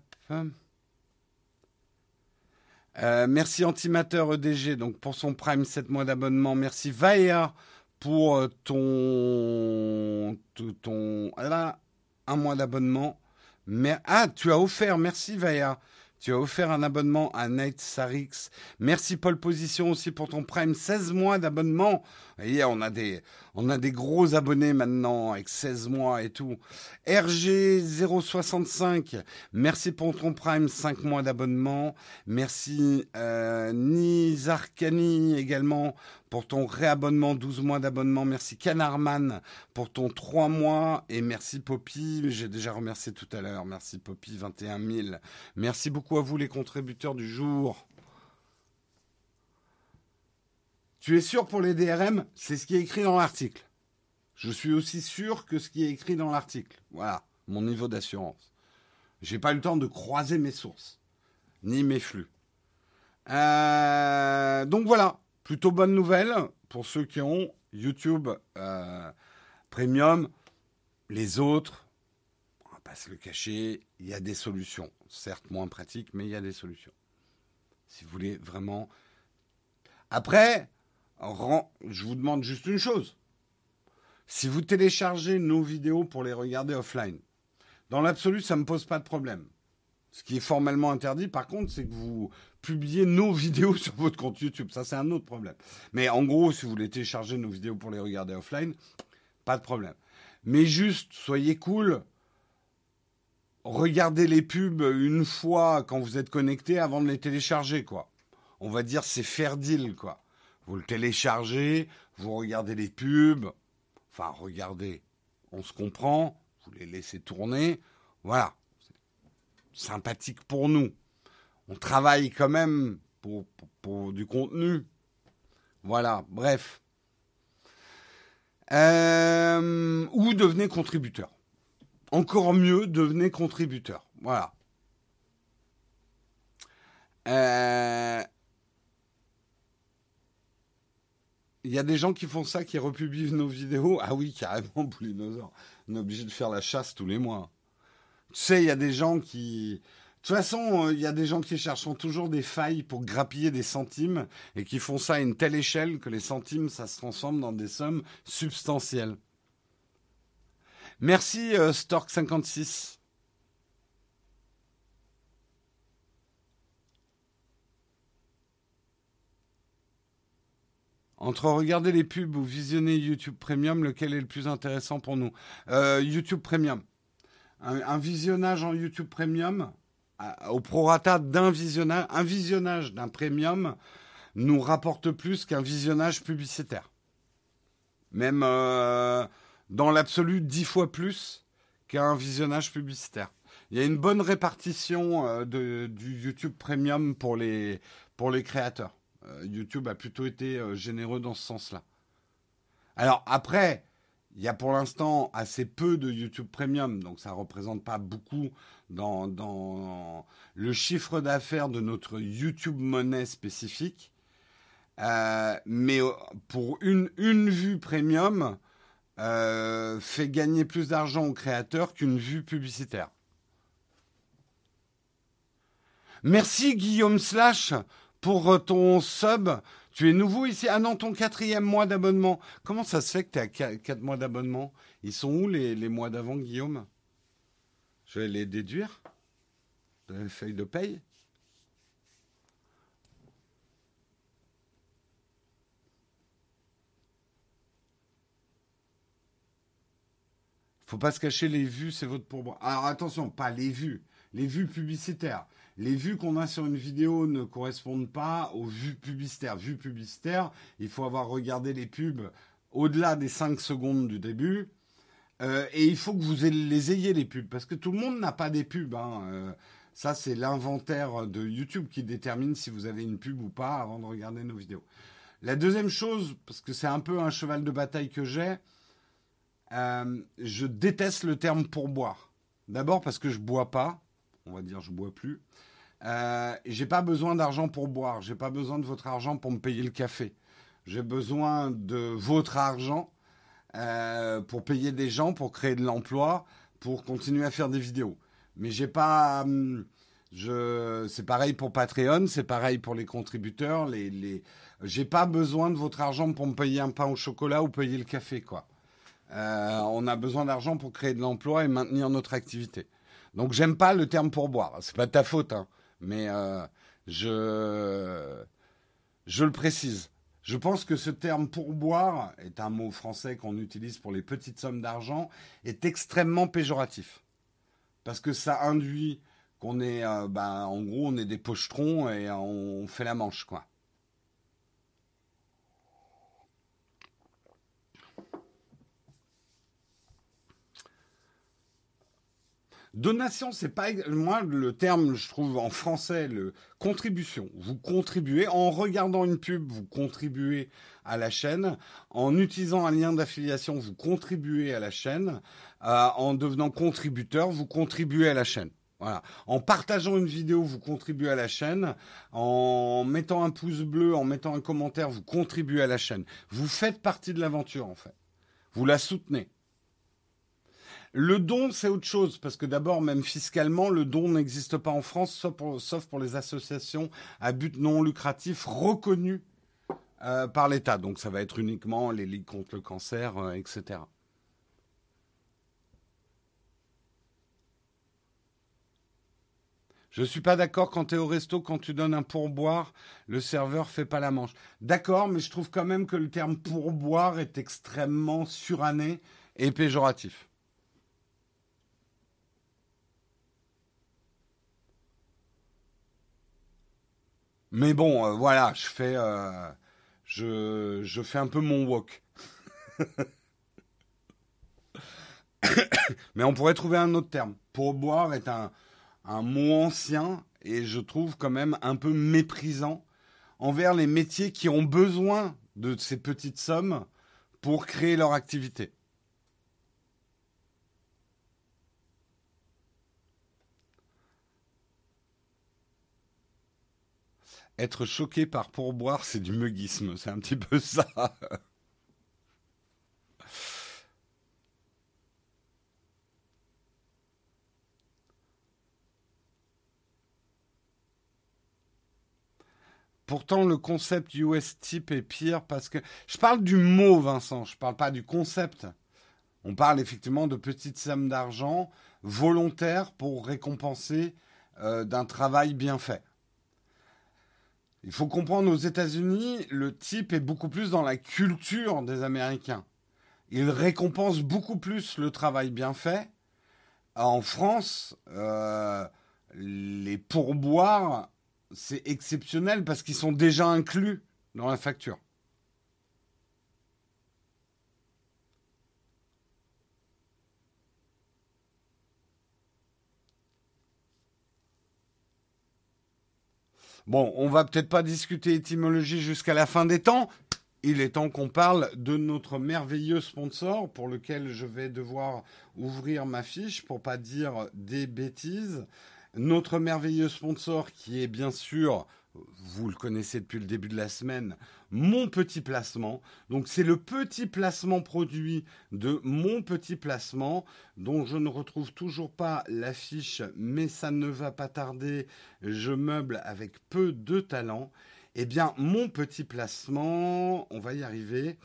A: Euh, merci Antimateur EDG donc pour son Prime 7 mois d'abonnement. Merci Vaea pour ton ton là un mois d'abonnement. Mais ah, tu as offert, merci Vaea. Tu as offert un abonnement à Night Sarix. Merci Paul Position aussi pour ton Prime 16 mois d'abonnement. voyez, on a des on a des gros abonnés maintenant avec 16 mois et tout. RG065, merci pour ton Prime 5 mois d'abonnement. Merci euh, Nizarkani également pour ton réabonnement, 12 mois d'abonnement. Merci Canarman pour ton 3 mois. Et merci Poppy, j'ai déjà remercié tout à l'heure. Merci Poppy, 21 000. Merci beaucoup à vous les contributeurs du jour. Tu es sûr pour les DRM C'est ce qui est écrit dans l'article. Je suis aussi sûr que ce qui est écrit dans l'article. Voilà, mon niveau d'assurance. J'ai pas eu le temps de croiser mes sources, ni mes flux. Euh, donc voilà, plutôt bonne nouvelle pour ceux qui ont YouTube euh, Premium. Les autres, on va pas se le cacher, il y a des solutions. Certes moins pratiques, mais il y a des solutions. Si vous voulez vraiment. Après, je vous demande juste une chose. Si vous téléchargez nos vidéos pour les regarder offline, dans l'absolu, ça ne me pose pas de problème. Ce qui est formellement interdit, par contre, c'est que vous publiez nos *laughs* vidéos sur votre compte YouTube. Ça, c'est un autre problème. Mais en gros, si vous voulez télécharger nos vidéos pour les regarder offline, pas de problème. Mais juste, soyez cool. Regardez les pubs une fois quand vous êtes connecté avant de les télécharger, quoi. On va dire c'est faire deal, quoi. Vous le téléchargez, vous regardez les pubs, enfin regardez, on se comprend, vous les laissez tourner, voilà. Sympathique pour nous. On travaille quand même pour, du contenu. Voilà, bref. Euh, ou devenez contributeur. Encore mieux, devenez contributeur. Voilà. Euh, Il y a des gens qui font ça, qui republient nos vidéos. Ah oui, carrément, *laughs* Boulinosaure. On est obligé de faire la chasse tous les mois. Tu sais, il y a des gens qui... De toute façon, euh, il y a des gens qui cherchent toujours des failles pour grappiller des centimes et qui font ça à une telle échelle que les centimes, ça se transforme dans des sommes substantielles. Merci, euh, Stork56. Entre regarder les pubs ou visionner YouTube Premium, lequel est le plus intéressant pour nous? Euh, YouTube Premium. Un, visionnage en YouTube Premium, au prorata d'un visionnage, un visionnage d'un Premium nous rapporte plus qu'un visionnage publicitaire. Même euh, dans l'absolu, dix fois plus qu'un visionnage publicitaire. Il y a une bonne répartition euh, du YouTube Premium pour les, pour les créateurs. Euh, YouTube a plutôt été euh, généreux dans ce sens-là. Alors après, il y a pour l'instant assez peu de YouTube Premium, donc ça ne représente pas beaucoup dans, le chiffre d'affaires de notre YouTube monnaie spécifique. Euh, mais pour une, une vue premium, fait gagner plus d'argent aux créateurs qu'une vue publicitaire. Merci Guillaume Slash pour euh, ton sub. Tu es nouveau ici Ah non, ton quatrième mois d'abonnement. Comment ça se fait que tu à quatre mois d'abonnement? Ils sont où les, mois d'avant, Guillaume? Je vais les déduire? De la feuille de paye? Faut pas se cacher les vues, c'est votre pourboire. Alors attention, pas les vues, les vues publicitaires les vues qu'on a sur une vidéo ne correspondent pas aux vues publicitaires. Vues publicitaires, il faut avoir regardé les pubs au-delà des 5 secondes du début. Euh, et il faut que vous les ayez, les pubs, parce que tout le monde n'a pas des pubs. Hein. Euh, ça, c'est l'inventaire de YouTube qui détermine si vous avez une pub ou pas avant de regarder nos vidéos. La deuxième chose, parce que c'est un peu un cheval de bataille que j'ai, euh, je déteste le terme pourboire. D'abord parce que je bois pas, on va dire je bois plus. Euh, j'ai pas besoin d'argent pour boire, j'ai pas besoin de votre argent pour me payer le café. J'ai besoin de votre argent euh, pour payer des gens, pour créer de l'emploi, pour continuer à faire des vidéos. Mais j'ai pas, hum, c'est pareil pour Patreon, c'est pareil pour les contributeurs. Les, les, j'ai pas besoin de votre argent pour me payer un pain au chocolat ou payer le café, quoi. Euh, on a besoin d'argent pour créer de l'emploi et maintenir notre activité. Donc j'aime pas le terme pourboire. C'est pas ta faute, hein, mais euh, je je le précise. Je pense que ce terme pourboire est un mot français qu'on utilise pour les petites sommes d'argent est extrêmement péjoratif parce que ça induit qu'on est, euh, bah, en gros, on est des pochetrons et on fait la manche, quoi. Donation, c'est pas moi le terme, je trouve en français le contribution. Vous contribuez en regardant une pub, vous contribuez à la chaîne. En utilisant un lien d'affiliation, vous contribuez à la chaîne. Euh, en devenant contributeur, vous contribuez à la chaîne. Voilà. En partageant une vidéo, vous contribuez à la chaîne. En mettant un pouce bleu, en mettant un commentaire, vous contribuez à la chaîne. Vous faites partie de l'aventure en fait. Vous la soutenez. Le don, c'est autre chose, parce que d'abord, même fiscalement, le don n'existe pas en France, sauf pour, les associations à but non lucratif reconnues euh, par l'État. Donc ça va être uniquement les ligues contre le cancer, euh, etc. Je ne suis pas d'accord quand tu es au resto, quand tu donnes un pourboire, le serveur fait pas la manche. D'accord, mais je trouve quand même que le terme pourboire est extrêmement suranné et péjoratif. Mais bon, euh, voilà, je fais, euh, Je, fais un peu mon wok. *coughs* Mais on pourrait trouver un autre terme. Pourboire est un, un mot ancien et je trouve quand même un peu méprisant envers les métiers qui ont besoin de ces petites sommes pour créer leur activité. Être choqué par pourboire, c'est du muguisme, c'est un petit peu ça. Pourtant, le concept US type est pire parce que je parle du mot, Vincent. Je parle pas du concept. On parle effectivement de petites sommes d'argent volontaires pour récompenser euh, d'un travail bien fait. Il faut comprendre aux États-Unis, le type est beaucoup plus dans la culture des Américains. Il récompense beaucoup plus le travail bien fait. En France, euh, les pourboires c'est exceptionnel parce qu'ils sont déjà inclus dans la facture. Bon, on va peut-être pas discuter étymologie jusqu'à la fin des temps. Il est temps qu'on parle de notre merveilleux sponsor pour lequel je vais devoir ouvrir ma fiche pour pas dire des bêtises notre merveilleux sponsor qui est bien sûr, vous le connaissez depuis le début de la semaine, mon petit placement. Donc c'est le petit placement produit de mon petit placement dont je ne retrouve toujours pas l'affiche, mais ça ne va pas tarder. Je meuble avec peu de talent. Eh bien, mon petit placement, on va y arriver.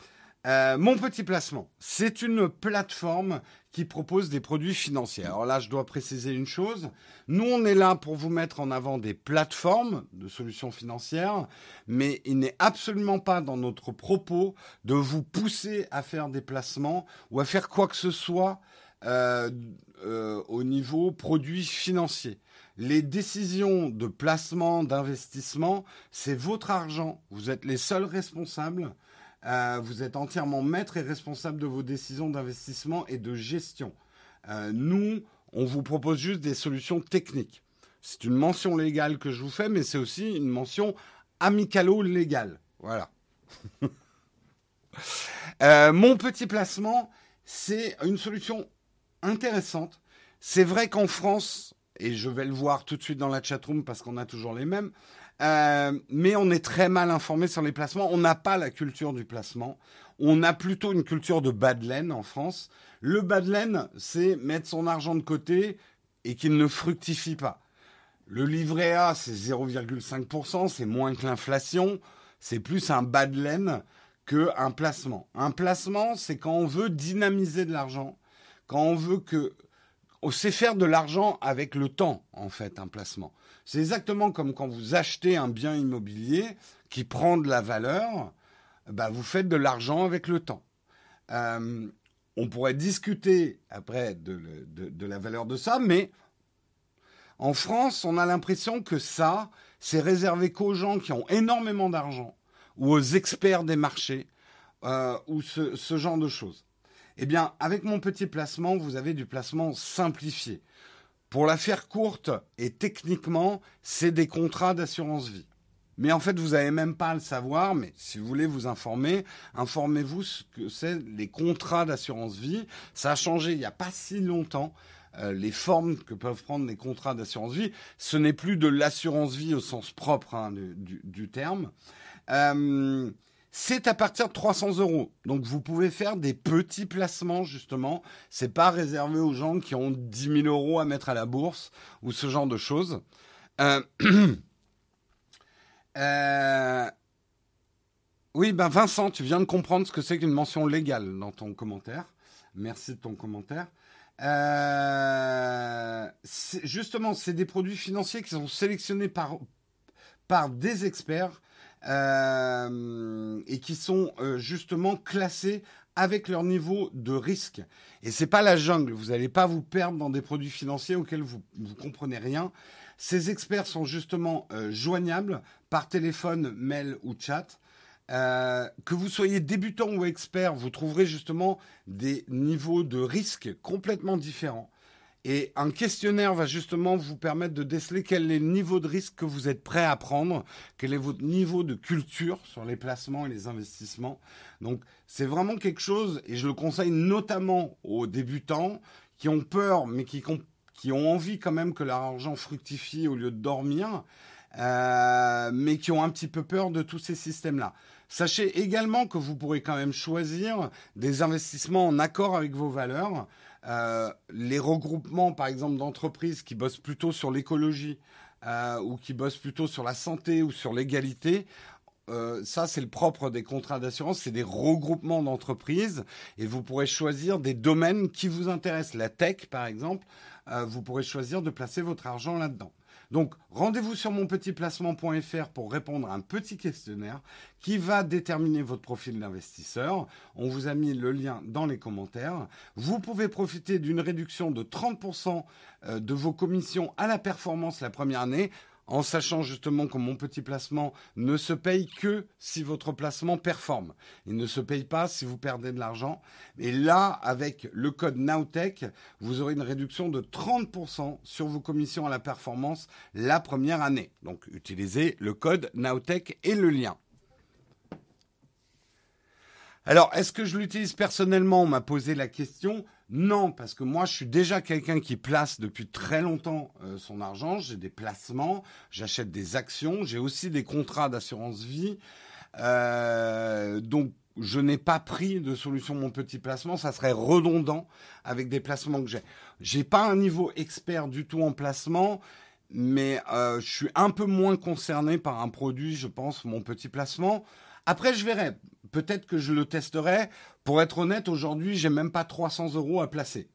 A: Euh, mon petit placement, c'est une plateforme qui propose des produits financiers. Alors là, je dois préciser une chose. Nous, on est là pour vous mettre en avant des plateformes de solutions financières, mais il n'est absolument pas dans notre propos de vous pousser à faire des placements ou à faire quoi que ce soit euh, euh, au niveau produits financiers. Les décisions de placement, d'investissement, c'est votre argent. Vous êtes les seuls responsables. Euh, vous êtes entièrement maître et responsable de vos décisions d'investissement et de gestion. Euh, nous, on vous propose juste des solutions techniques. C'est une mention légale que je vous fais, mais c'est aussi une mention amicalo-légale. Voilà. *laughs* Euh, mon petit placement, c'est une solution intéressante. C'est vrai qu'en France, et je vais le voir tout de suite dans la chatroom parce qu'on a toujours les mêmes, euh, mais on est très mal informé sur les placements. On n'a pas la culture du placement. On a plutôt une culture de bad laine en France. Le bad laine, c'est mettre son argent de côté et qu'il ne fructifie pas. Le livret A, c'est 0,5%, c'est moins que l'inflation. C'est plus un bad laine qu'un placement. Un placement, c'est quand on veut dynamiser de l'argent, quand on veut que... On sait faire de l'argent avec le temps, en fait, un placement. C'est exactement comme quand vous achetez un bien immobilier qui prend de la valeur, bah vous faites de l'argent avec le temps. Euh, on pourrait discuter après de, la valeur de ça, mais en France, on a l'impression que ça, c'est réservé qu'aux gens qui ont énormément d'argent ou aux experts des marchés euh, ou ce genre de choses. Eh bien, avec mon petit placement, vous avez du placement simplifié. Pour la faire courte et techniquement, c'est des contrats d'assurance vie. Mais en fait, vous n'avez même pas à le savoir, mais si vous voulez vous informer, informez-vous ce que c'est les contrats d'assurance vie. Ça a changé il n'y a pas si longtemps. Euh, les formes que peuvent prendre les contrats d'assurance vie, ce n'est plus de l'assurance vie au sens propre hein, du, terme. Euh, c'est à partir de 300 euros. Donc vous pouvez faire des petits placements justement. C'est pas réservé aux gens qui ont 10 000 euros à mettre à la bourse ou ce genre de choses. Euh, *clears throat* euh, oui, ben Vincent, tu viens de comprendre ce que c'est qu'une mention légale dans ton commentaire. Merci de ton commentaire. Euh, justement, c'est des produits financiers qui sont sélectionnés par, par des experts euh, et qui sont euh, justement classés avec leur niveau de risque. Et c'est pas la jungle. Vous n'allez pas vous perdre dans des produits financiers auxquels vous ne comprenez rien. Ces experts sont justement euh, joignables par téléphone, mail ou chat. Que vous soyez débutant ou expert, vous trouverez justement des niveaux de risque complètement différents. Et un questionnaire va justement vous permettre de déceler quel est le niveau de risque que vous êtes prêt à prendre, quel est votre niveau de culture sur les placements et les investissements. Donc c'est vraiment quelque chose, et je le conseille notamment aux débutants qui ont peur, mais qui, ont envie quand même que leur argent fructifie au lieu de dormir, euh, mais qui ont un petit peu peur de tous ces systèmes-là. Sachez également que vous pourrez quand même choisir des investissements en accord avec vos valeurs. Euh, les regroupements, par exemple, d'entreprises qui bossent plutôt sur l'écologie euh, ou qui bossent plutôt sur la santé ou sur l'égalité, euh, ça, c'est le propre des contrats d'assurance, c'est des regroupements d'entreprises et vous pourrez choisir des domaines qui vous intéressent. La tech, par exemple, vous pourrez choisir de placer votre argent là-dedans. Donc, rendez-vous sur monpetitplacement.fr pour répondre à un petit questionnaire qui va déterminer votre profil d'investisseur. On vous a mis le lien dans les commentaires. Vous pouvez profiter d'une réduction de 30% euh, de vos commissions à la performance la première année en sachant justement que mon petit placement ne se paye que si votre placement performe. Il ne se paye pas si vous perdez de l'argent. Et là, avec le code Nowtech, vous aurez une réduction de 30% sur vos commissions à la performance la première année. Donc utilisez le code Nowtech et le lien. Alors, est-ce que je l'utilise personnellement On m'a posé la question. Non, parce que moi, je suis déjà quelqu'un qui place depuis très longtemps euh, son argent. J'ai des placements, j'achète des actions, j'ai aussi des contrats d'assurance vie. Euh, donc, je n'ai pas pris de solution mon petit placement. Ça serait redondant avec des placements que j'ai. J'ai pas un niveau expert du tout en placement, mais euh, je suis un peu moins concerné par un produit, je pense, mon petit placement. Après, je verrai. Peut-être que je le testerai. Pour être honnête, aujourd'hui, j'ai même pas 300 euros à placer.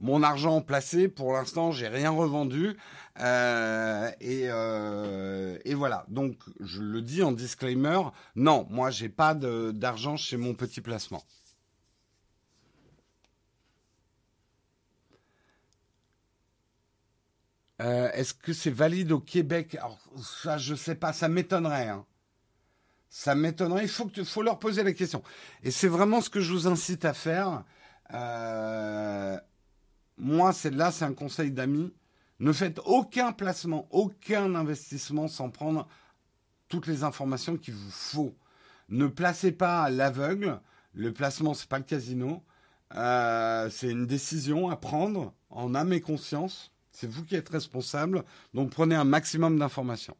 A: Mon argent placé, pour l'instant, j'ai rien revendu. Euh, euh, et, voilà. Donc, je le dis en disclaimer. Non, moi, j'ai pas d'argent chez mon petit placement. Euh, est-ce que c'est valide au Québec? Alors, ça, je sais pas, ça m'étonnerait. Hein. Ça m'étonnerait. Il faut, que, faut leur poser la question. Et c'est vraiment ce que je vous incite à faire. Euh, moi, c'est là, c'est un conseil d'amis. Ne faites aucun placement, aucun investissement sans prendre toutes les informations qu'il vous faut. Ne placez pas à l'aveugle. Le placement, c'est pas le casino. Euh, c'est une décision à prendre en âme et conscience. C'est vous qui êtes responsable. Donc prenez un maximum d'informations.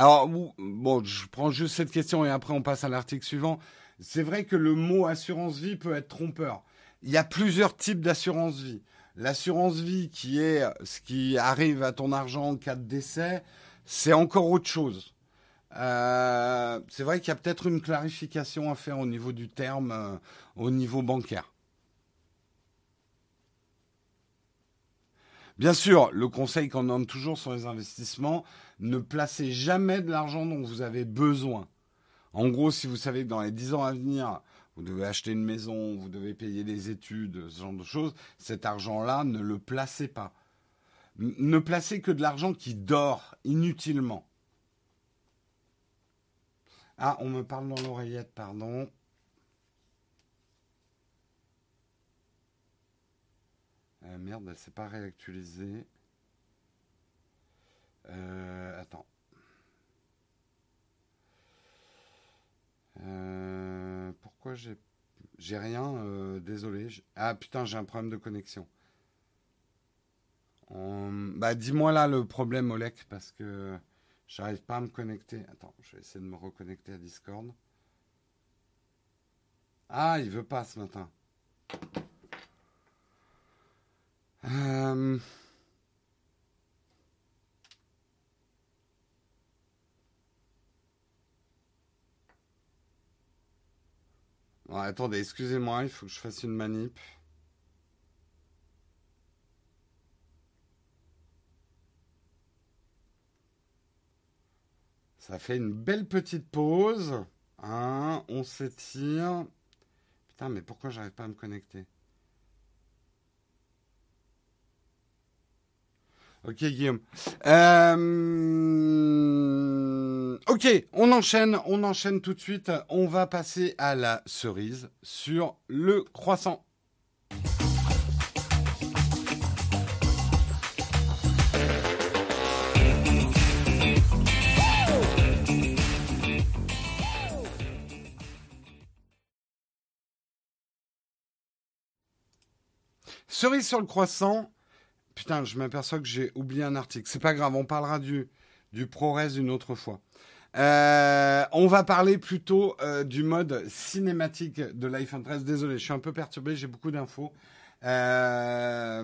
A: Alors, bon, je prends juste cette question et après on passe à l'article suivant. C'est vrai que le mot assurance vie peut être trompeur. Il y a plusieurs types d'assurance vie. L'assurance vie qui est ce qui arrive à ton argent en cas de décès, c'est encore autre chose. Euh, c'est vrai qu'il y a peut-être une clarification à faire au niveau du terme, euh, au niveau bancaire. Bien sûr, le conseil qu'on donne toujours sur les investissements, ne placez jamais de l'argent dont vous avez besoin. En gros, si vous savez que dans les 10 ans à venir, vous devez acheter une maison, vous devez payer des études, ce genre de choses, cet argent-là, ne le placez pas. Ne placez que de l'argent qui dort inutilement. Ah, on me parle dans l'oreillette, pardon. Euh, merde, elle s'est pas réactualisée. Euh, attends. Euh, pourquoi j'ai j'ai rien Désolé. Ah putain, j'ai un problème de connexion. Bah dis-moi là le problème, Olek, parce que j'arrive pas à me connecter. Attends, je vais essayer de me reconnecter à Discord. Ah, il veut pas ce matin. Euh... attendez, excusez-moi, il faut que je fasse une manip. Ça fait une belle petite pause. Hein, on s'étire. Putain, mais pourquoi j'arrive pas à me connecter? Ok, Guillaume. Euh, ok, on enchaîne, on enchaîne tout de suite. On va passer à la cerise sur le croissant. Cerise sur le croissant. Putain, je m'aperçois que j'ai oublié un article. C'est pas grave, on parlera du, du ProRes une autre fois. Euh, on va parler plutôt euh, du mode cinématique de l'iPhone 13. Désolé, je suis un peu perturbé, j'ai beaucoup d'infos. Euh,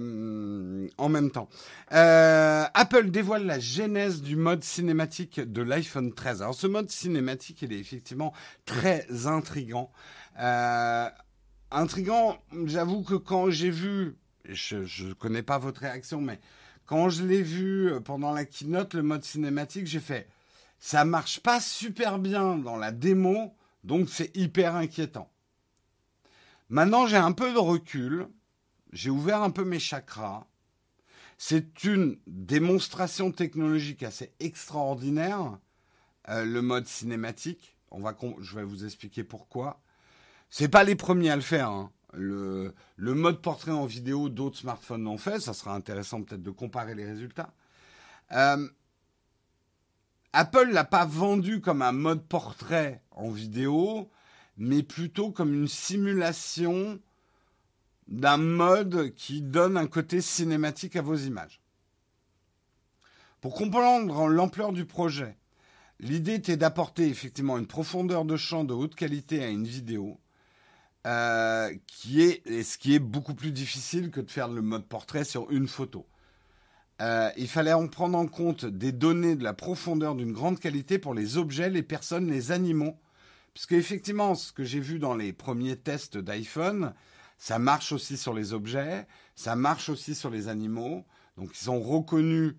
A: en même temps. Apple dévoile la genèse du mode cinématique de l'iPhone 13. Alors ce mode cinématique, il est effectivement très intrigant. intrigant, j'avoue que quand j'ai vu je ne connais pas votre réaction, mais quand je l'ai vu euh, pendant la keynote, le mode cinématique, j'ai fait ça marche pas super bien dans la démo, donc c'est hyper inquiétant. Maintenant, j'ai un peu de recul, j'ai ouvert un peu mes chakras. C'est une démonstration technologique assez extraordinaire, euh, le mode cinématique. On va, je vais vous expliquer pourquoi. C'est pas les premiers à le faire. Hein le, mode portrait en vidéo, d'autres smartphones l'ont fait. Ça sera intéressant peut-être de comparer les résultats. Euh, Apple l'a pas vendu comme un mode portrait en vidéo, mais plutôt comme une simulation d'un mode qui donne un côté cinématique à vos images. Pour comprendre l'ampleur du projet, l'idée était d'apporter effectivement une profondeur de champ de haute qualité à une vidéo euh, qui est ce qui est beaucoup plus difficile que de faire le mode portrait sur une photo. Euh, il fallait en prendre en compte des données de la profondeur d'une grande qualité pour les objets, les personnes, les animaux. Puisque effectivement, ce que j'ai vu dans les premiers tests d'iPhone, ça marche aussi sur les objets, ça marche aussi sur les animaux. Donc ils sont reconnus,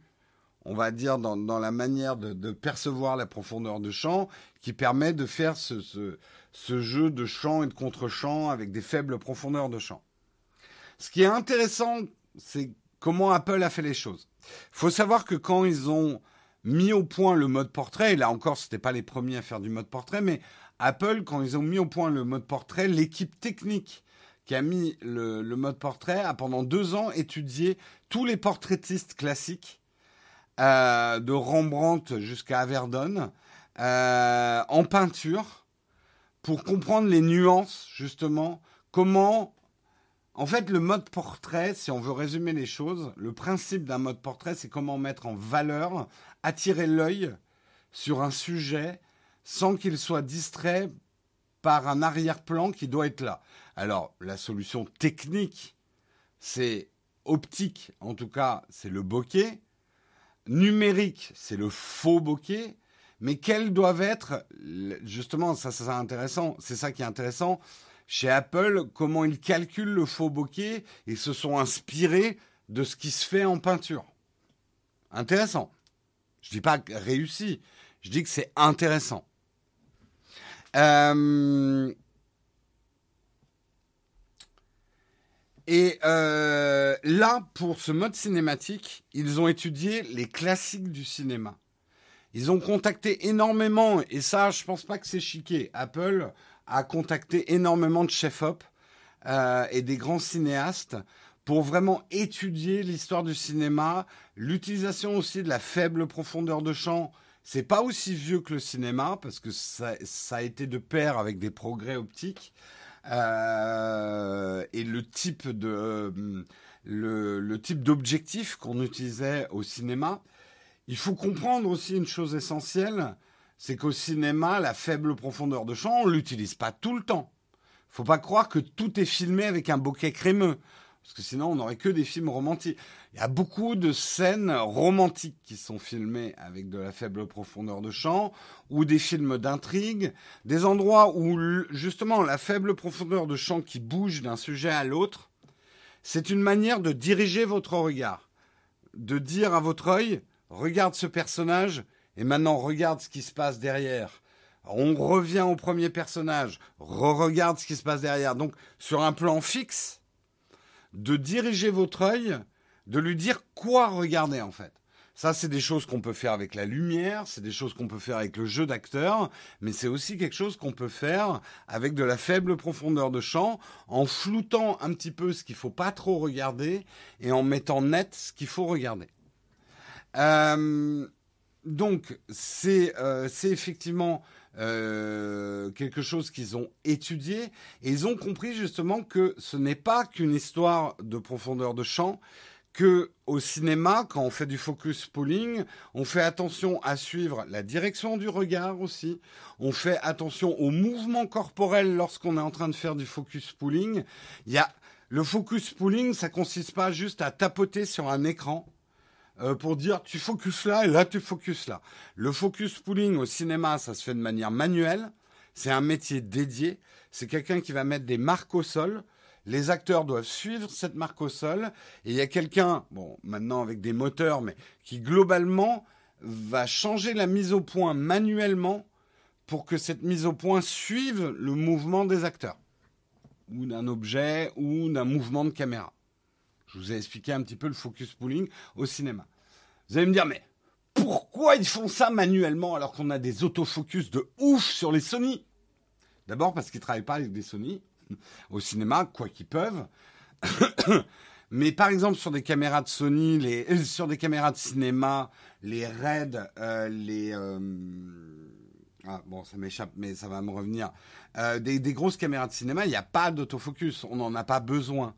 A: on va dire, dans, la manière de, percevoir la profondeur de champ, qui permet de faire ce jeu de champ et de contre-champ avec des faibles profondeurs de champ. Ce qui est intéressant, c'est comment Apple a fait les choses. Il faut savoir que quand ils ont mis au point le mode portrait, et là encore, ce n'était pas les premiers à faire du mode portrait, mais Apple, quand ils ont mis au point le mode portrait, l'équipe technique qui a mis le, mode portrait a pendant deux ans étudié tous les portraitistes classiques, euh, de Rembrandt jusqu'à Averdon, euh, en peinture, pour comprendre les nuances, justement, comment... En fait, le mode portrait, si on veut résumer les choses, le principe d'un mode portrait, c'est comment mettre en valeur, attirer l'œil sur un sujet sans qu'il soit distrait par un arrière-plan qui doit être là. Alors, la solution technique, c'est optique, en tout cas, c'est le bokeh. Numérique, c'est le faux bokeh mais quels doivent être, justement, ça, c'est intéressant, c'est ça qui est intéressant, chez Apple, comment ils calculent le faux bokeh et se sont inspirés de ce qui se fait en peinture. Intéressant. Je dis pas réussi, je dis que c'est intéressant. Euh, et euh, là, pour ce mode cinématique, ils ont étudié les classiques du cinéma. Ils ont contacté énormément, et ça, je pense pas que c'est chiqué. Apple a contacté énormément de chefs-op euh, et des grands cinéastes pour vraiment étudier l'histoire du cinéma, l'utilisation aussi de la faible profondeur de champ. C'est pas aussi vieux que le cinéma parce que ça, a été de pair avec des progrès optiques euh, et le type de euh, le type d'objectif qu'on utilisait au cinéma. Il faut comprendre aussi une chose essentielle, c'est qu'au cinéma, la faible profondeur de champ, on l'utilise pas tout le temps. Faut pas croire que tout est filmé avec un bokeh crémeux, parce que sinon on n'aurait que des films romantiques. Il y a beaucoup de scènes romantiques qui sont filmées avec de la faible profondeur de champ, ou des films d'intrigue, des endroits où justement la faible profondeur de champ qui bouge d'un sujet à l'autre, c'est une manière de diriger votre regard, de dire à votre œil, regarde ce personnage et maintenant regarde ce qui se passe derrière. On revient au premier personnage, re-regarde ce qui se passe derrière. Donc sur un plan fixe, de diriger votre œil de lui dire quoi regarder en fait. Ça, c'est des choses qu'on peut faire avec la lumière, c'est des choses qu'on peut faire avec le jeu d'acteur, mais c'est aussi quelque chose qu'on peut faire avec de la faible profondeur de champ, en floutant un petit peu ce qu'il faut pas trop regarder et en mettant net ce qu'il faut regarder. Euh, donc, c'est euh, effectivement euh, quelque chose qu'ils ont étudié et ils ont compris justement que ce n'est pas qu'une histoire de profondeur de champ, que au cinéma, quand on fait du focus pulling, on fait attention à suivre la direction du regard aussi. On fait attention au mouvement corporel lorsqu'on est en train de faire du focus pulling. Il y a le focus pulling, ça consiste pas juste à tapoter sur un écran euh, pour dire tu focus là et là tu focus là. Le focus pulling au cinéma, ça se fait de manière manuelle. C'est un métier dédié. C'est quelqu'un qui va mettre des marques au sol les acteurs doivent suivre cette marque au sol. Et il y a quelqu'un, bon, maintenant avec des moteurs, mais qui globalement va changer la mise au point manuellement pour que cette mise au point suive le mouvement des acteurs, ou d'un objet, ou d'un mouvement de caméra. Je vous ai expliqué un petit peu le focus pulling au cinéma. Vous allez me dire, mais pourquoi ils font ça manuellement alors qu'on a des autofocus de ouf sur les Sony? D'abord parce qu'ils ne travaillent pas avec des Sony, *laughs* au cinéma, quoi qu'ils peuvent. *coughs* Mais par exemple sur des caméras de Sony, les, euh, sur des caméras de cinéma, les RED, euh, les euh, ah, bon ça m'échappe mais ça va me revenir. Des, des, grosses caméras de cinéma, il n'y a pas d'autofocus, on n'en a pas besoin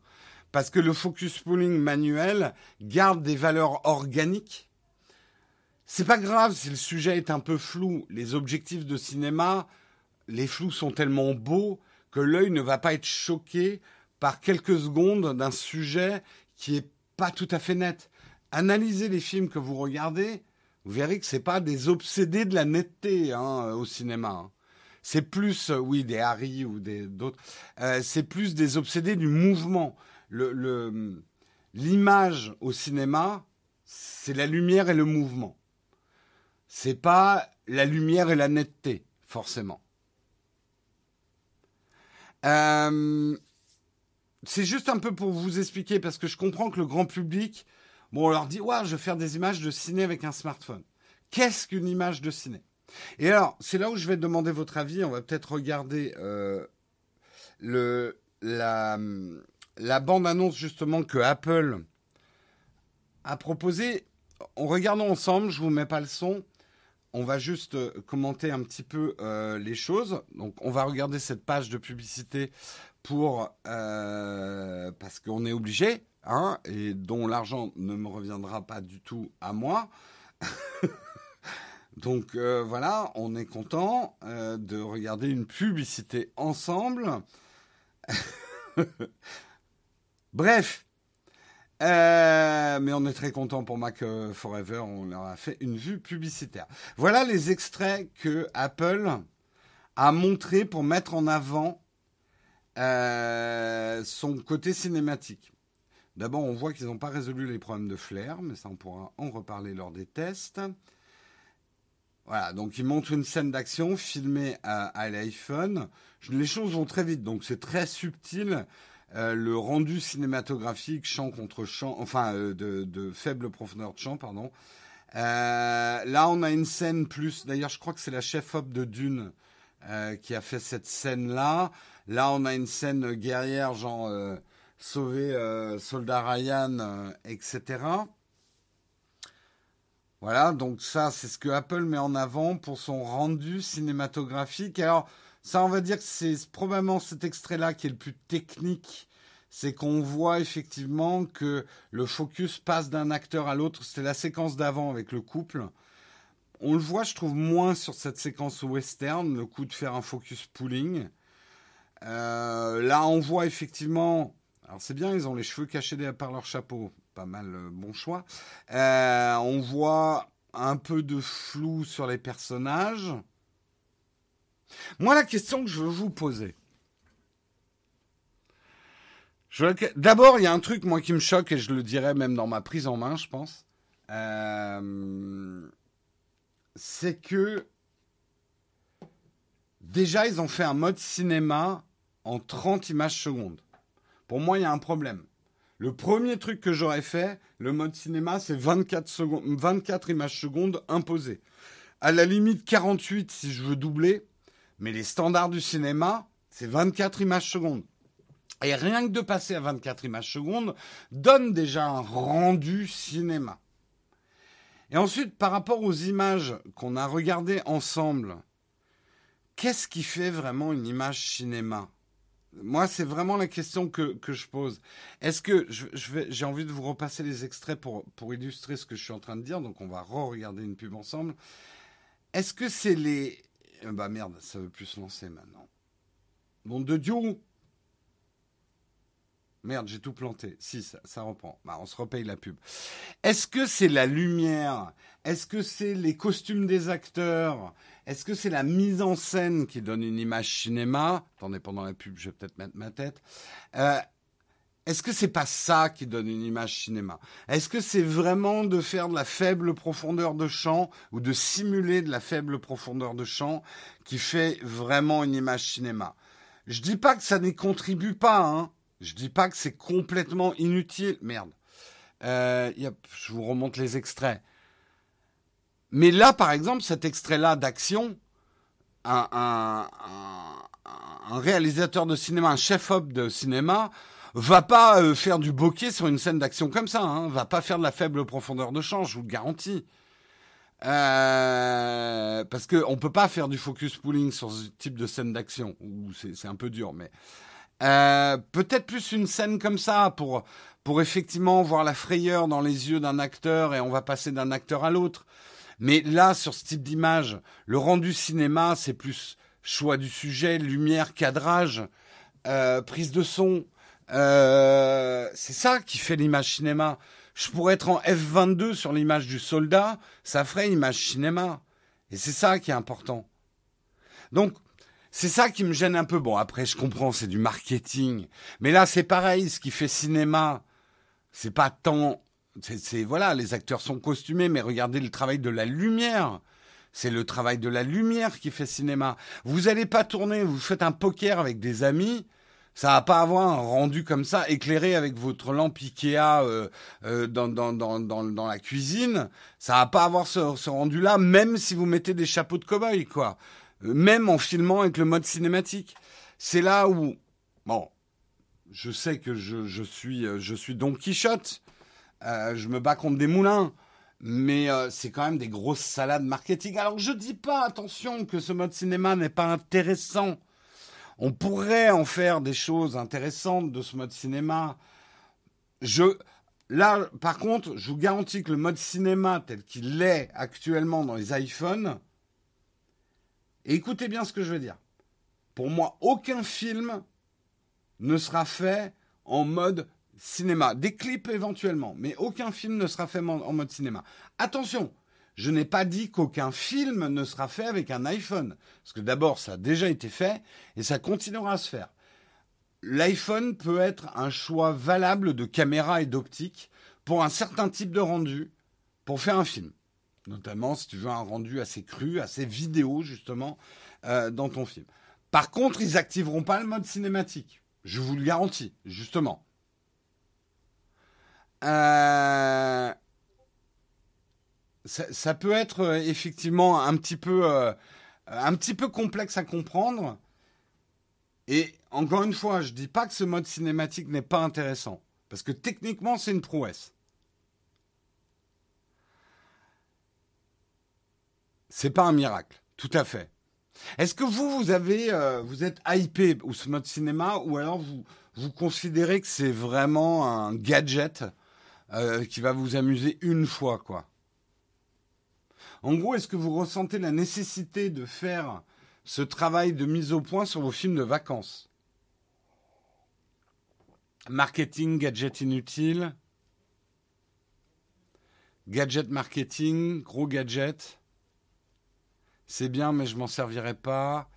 A: parce que le focus pulling manuel garde des valeurs organiques. C'est pas grave si le sujet est un peu flou. Les objectifs de cinéma, les flous sont tellement beaux que l'œil ne va pas être choqué par quelques secondes d'un sujet qui est pas tout à fait net. Analysez les films que vous regardez, vous verrez que c'est pas des obsédés de la netteté hein, au cinéma. Hein. C'est plus, euh, oui, des Harry ou des d'autres. Euh, c'est plus des obsédés du mouvement. L'image au cinéma, c'est la lumière et le mouvement. C'est pas la lumière et la netteté, forcément. Euh, c'est juste un peu pour vous expliquer, parce que je comprends que le grand public, bon, on leur dit, ouais, je vais faire des images de ciné avec un smartphone. Qu'est-ce qu'une image de ciné? Et alors, c'est là où je vais demander votre avis. On va peut-être regarder euh, le, la, la bande-annonce justement que Apple a proposée. En regardant ensemble, je vous mets pas le son on va juste euh, commenter un petit peu euh, les choses. Donc, on va regarder cette page de publicité pour euh, parce qu'on est obligé, hein, et dont l'argent ne me reviendra pas du tout à moi. *laughs* Donc voilà, on est content de regarder une publicité ensemble. *laughs* Bref, euh, mais on est très content pour Mac euh, Forever. On leur a fait une vue publicitaire. Voilà les extraits que Apple a montré pour mettre en avant euh, son côté cinématique. D'abord, on voit qu'ils n'ont pas résolu les problèmes de flair, mais ça, on pourra en reparler lors des tests. Voilà, donc ils montrent une scène d'action filmée à, à l'iPhone. Les choses vont très vite, donc c'est très subtil. Euh, le rendu cinématographique champ contre champ, enfin euh, de, faible profondeur de champ, pardon. Euh, là, on a une scène plus. D'ailleurs, je crois que c'est la chef-op de Dune qui a fait cette scène-là. Là, on a une scène guerrière, genre sauver soldat Ryan, etc. Voilà, donc ça, c'est ce que Apple met en avant pour son rendu cinématographique. Alors, ça, on va dire que c'est probablement cet extrait-là qui est le plus technique. C'est qu'on voit effectivement que le focus passe d'un acteur à l'autre. C'est la séquence d'avant avec le couple. On le voit, je trouve, moins sur cette séquence western, le coup de faire un focus pulling. Euh, là, on voit effectivement. Alors, c'est bien, ils ont les cheveux cachés par leur chapeau. Pas mal, euh, bon choix. Euh, on voit un peu de flou sur les personnages. Moi, la question que je veux vous poser. D'abord, il y a un truc, moi, qui me choque, et je le dirais même dans ma prise en main, je pense. Euh, c'est que. Déjà, ils ont fait un mode cinéma en 30 images secondes. Pour moi, il y a un problème. Le premier truc que j'aurais fait, le mode cinéma, c'est 24, secondes, 24 images secondes imposées. À la limite 48 si je veux doubler, mais les standards du cinéma, c'est 24 images secondes. Et rien que de passer à 24 images secondes donne déjà un rendu cinéma. Et ensuite, par rapport aux images qu'on a regardées ensemble, qu'est-ce qui fait vraiment une image cinéma? Moi, c'est vraiment la question que, je pose. Est-ce que j'ai envie de vous repasser les extraits pour illustrer ce que je suis en train de dire, donc on va re-regarder une pub ensemble. Est-ce que c'est les... Bah merde, ça veut plus se lancer maintenant. Bon de Dieu Merde, j'ai tout planté. Si, ça, reprend. Bah, on se repaye la pub. Est-ce que c'est la lumière? Est-ce que c'est les costumes des acteurs? Est-ce que c'est la mise en scène qui donne une image cinéma? Attendez, pendant la pub, je vais peut-être mettre ma tête. Euh, est-ce que c'est pas ça qui donne une image cinéma? Est-ce que c'est vraiment de faire de la faible profondeur de champ ou de simuler de la faible profondeur de champ qui fait vraiment une image cinéma? Je dis pas que ça n'y contribue pas, hein. Je dis pas que c'est complètement inutile. Merde. Euh, je vous remonte les extraits. Mais là, par exemple, cet extrait-là d'action, un, réalisateur de cinéma, un chef-op de cinéma, va pas euh, faire du bokeh sur une scène d'action comme ça. Hein, va pas faire de la faible profondeur de champ, je vous le garantis. Euh, parce qu'on ne peut pas faire du focus pooling sur ce type de scène d'action, c'est un peu dur, mais euh, peut-être plus une scène comme ça pour pour effectivement voir la frayeur dans les yeux d'un acteur et on va passer d'un acteur à l'autre. Mais là, sur ce type d'image, le rendu cinéma, c'est plus choix du sujet, lumière, cadrage, prise de son. Euh, c'est ça qui fait l'image cinéma. Je pourrais être en F22 sur l'image du soldat, ça ferait image cinéma. Et c'est ça qui est important. Donc, c'est ça qui me gêne un peu. Bon, après, je comprends, c'est du marketing. Mais là, c'est pareil, ce qui fait cinéma, c'est pas tant. C'est voilà, les acteurs sont costumés, mais regardez le travail de la lumière. C'est le travail de la lumière qui fait cinéma. Vous n'allez pas tourner, vous faites un poker avec des amis, ça va pas avoir un rendu comme ça, éclairé avec votre lampe Ikea euh, euh, dans, dans, dans, dans, la cuisine. Ça va pas avoir ce, ce rendu-là, même si vous mettez des chapeaux de cow-boy, quoi même en filmant avec le mode cinématique. C'est là où, bon, je sais que je, suis, euh, je suis Don Quichotte, euh, je me bats contre des moulins, mais euh, c'est quand même des grosses salades marketing. Alors je dis pas, attention, que ce mode cinéma n'est pas intéressant. On pourrait en faire des choses intéressantes de ce mode cinéma. Je, là, par contre, je vous garantis que le mode cinéma tel qu'il est actuellement dans les iPhones, écoutez bien ce que je veux dire. Pour moi, aucun film ne sera fait en mode cinéma. Des clips éventuellement, mais aucun film ne sera fait en mode cinéma. Attention, je n'ai pas dit qu'aucun film ne sera fait avec un iPhone. Parce que d'abord, ça a déjà été fait et ça continuera à se faire. L'iPhone peut être un choix valable de caméra et d'optique pour un certain type de rendu pour faire un film notamment si tu veux un rendu assez cru, assez vidéo justement euh, dans ton film. Par contre, ils activeront pas le mode cinématique. Je vous le garantis, justement. Euh, ça, peut être euh, effectivement un petit peu, un petit peu complexe à comprendre. Et encore une fois, je dis pas que ce mode cinématique n'est pas intéressant, parce que techniquement, c'est une prouesse. C'est pas un miracle, tout à fait. Est-ce que vous, vous avez, euh, vous êtes hypé ou ce mode cinéma, ou alors vous, vous considérez que c'est vraiment un gadget euh, qui va vous amuser une fois, quoi? En gros, est-ce que vous ressentez la nécessité de faire ce travail de mise au point sur vos films de vacances? Marketing, gadget inutile. Gadget marketing, gros gadget c'est bien, mais je m'en servirai pas.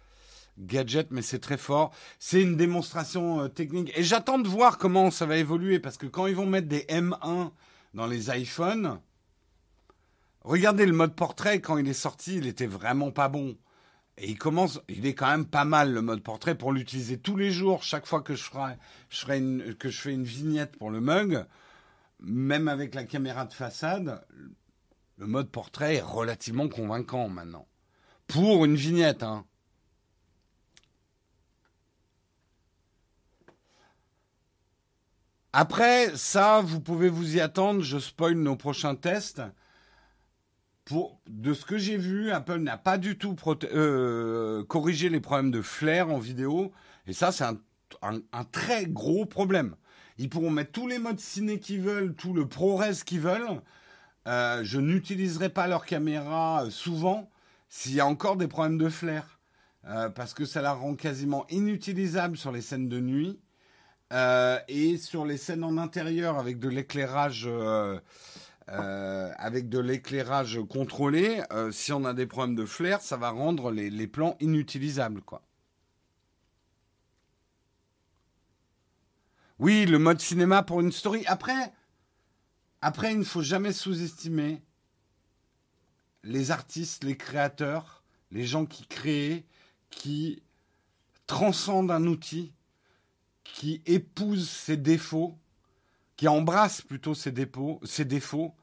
A: Gadget, mais c'est très fort. C'est une démonstration euh, technique. Et j'attends de voir comment ça va évoluer, parce que quand ils vont mettre des M1 dans les iPhones, regardez le mode portrait, quand il est sorti, il était vraiment pas bon. Et il commence, il est quand même pas mal le mode portrait pour l'utiliser tous les jours, chaque fois que je ferai, que je fais une vignette pour le mug, même avec la caméra de façade, le mode portrait est relativement convaincant maintenant. Pour une vignette, hein. Après, ça, vous pouvez vous y attendre. Je spoil nos prochains tests. De ce que j'ai vu, Apple n'a pas du tout euh, corrigé les problèmes de flair en vidéo. Et ça, c'est un, très gros problème. Ils pourront mettre tous les modes ciné qu'ils veulent, tout le ProRes qu'ils veulent. Euh, je n'utiliserai pas leur caméra euh, souvent s'il y a encore des problèmes de flair. parce que ça la rend quasiment inutilisable sur les scènes de nuit. et sur les scènes en intérieur avec de l'éclairage euh, avec de l'éclairage contrôlé, euh, si on a des problèmes de flair, ça va rendre les, plans inutilisables, quoi. Oui, le mode cinéma pour une story. Après, après, il ne faut jamais sous-estimer les artistes, les créateurs, les gens qui créent, qui transcendent un outil, qui épousent ses défauts qui embrassent plutôt ces, dépôts, défauts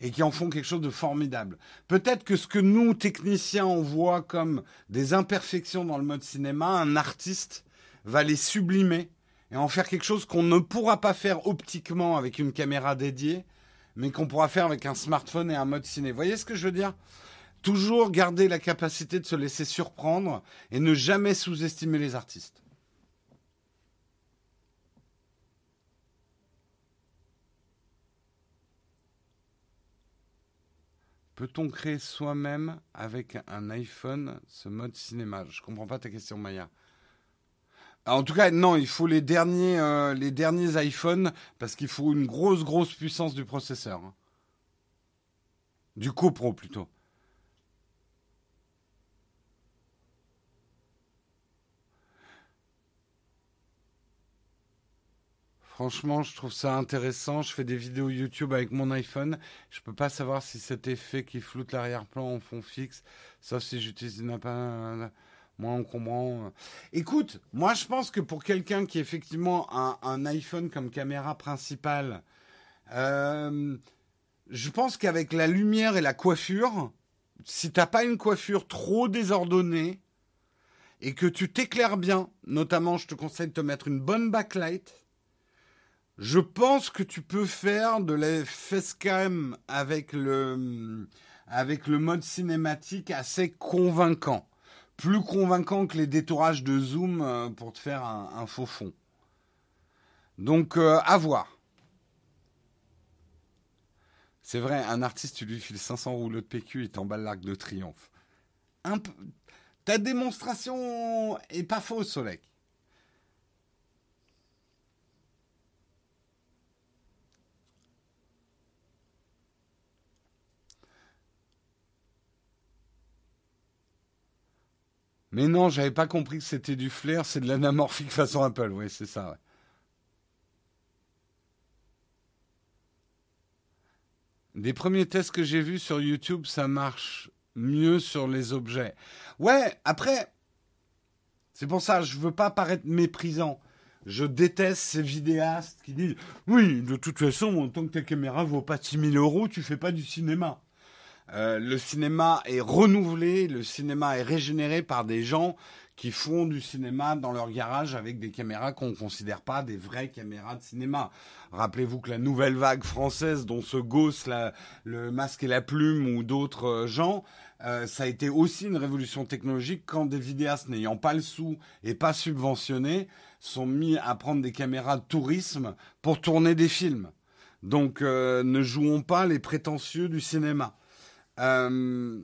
A: et qui en font quelque chose de formidable. Peut-être que ce que nous, techniciens, on voit comme des imperfections dans le mode cinéma, un artiste va les sublimer et en faire quelque chose qu'on ne pourra pas faire optiquement avec une caméra dédiée, mais qu'on pourra faire avec un smartphone et un mode ciné. Vous voyez ce que je veux dire? Toujours garder la capacité de se laisser surprendre et ne jamais sous-estimer les artistes. Peut-on créer soi-même avec un iPhone ce mode cinéma? Je comprends pas ta question, Maya. En tout cas, non, il faut les derniers, euh, les derniers iPhones parce qu'il faut une grosse, grosse puissance du processeur. Hein. Du copro plutôt. Franchement, je trouve ça intéressant. Je fais des vidéos YouTube avec mon iPhone. Je peux pas savoir si cet effet qui floute l'arrière-plan en fond fixe, sauf si j'utilise une appareil moins encombrant. Écoute, moi je pense que pour quelqu'un qui a effectivement un, iPhone comme caméra principale, euh, je pense qu'avec la lumière et la coiffure, si t'as pas une coiffure trop désordonnée et que tu t'éclaires bien, notamment je te conseille de te mettre une bonne backlight je pense que tu peux faire de la facecam avec le, mode cinématique assez convaincant. Plus convaincant que les détourages de zoom euh, pour te faire un, faux fond. Donc, euh, à voir. C'est vrai, un artiste, tu lui files 500 rouleaux de PQ, il t'emballe l'arc de triomphe. Ta démonstration est pas fausse, Solek. Mais non, j'avais pas compris que c'était du flair, c'est de l'anamorphique façon Apple, oui, c'est ça. Des premiers tests que j'ai vus sur YouTube, ça marche mieux sur les objets. Ouais, après, c'est pour ça, je veux pas paraître méprisant. Je déteste ces vidéastes qui disent Oui, de toute façon, tant que ta caméra vaut pas 6000 euros, tu fais pas du cinéma. Euh, le cinéma est renouvelé, le cinéma est régénéré par des gens qui font du cinéma dans leur garage avec des caméras qu'on ne considère pas des vraies caméras de cinéma. Rappelez-vous que la nouvelle vague française, dont se gosse le masque et la plume ou d'autres euh, gens, euh, ça a été aussi une révolution technologique quand des vidéastes n'ayant pas le sou et pas subventionnés sont mis à prendre des caméras de tourisme pour tourner des films. Donc ne jouons pas les prétentieux du cinéma. Euh,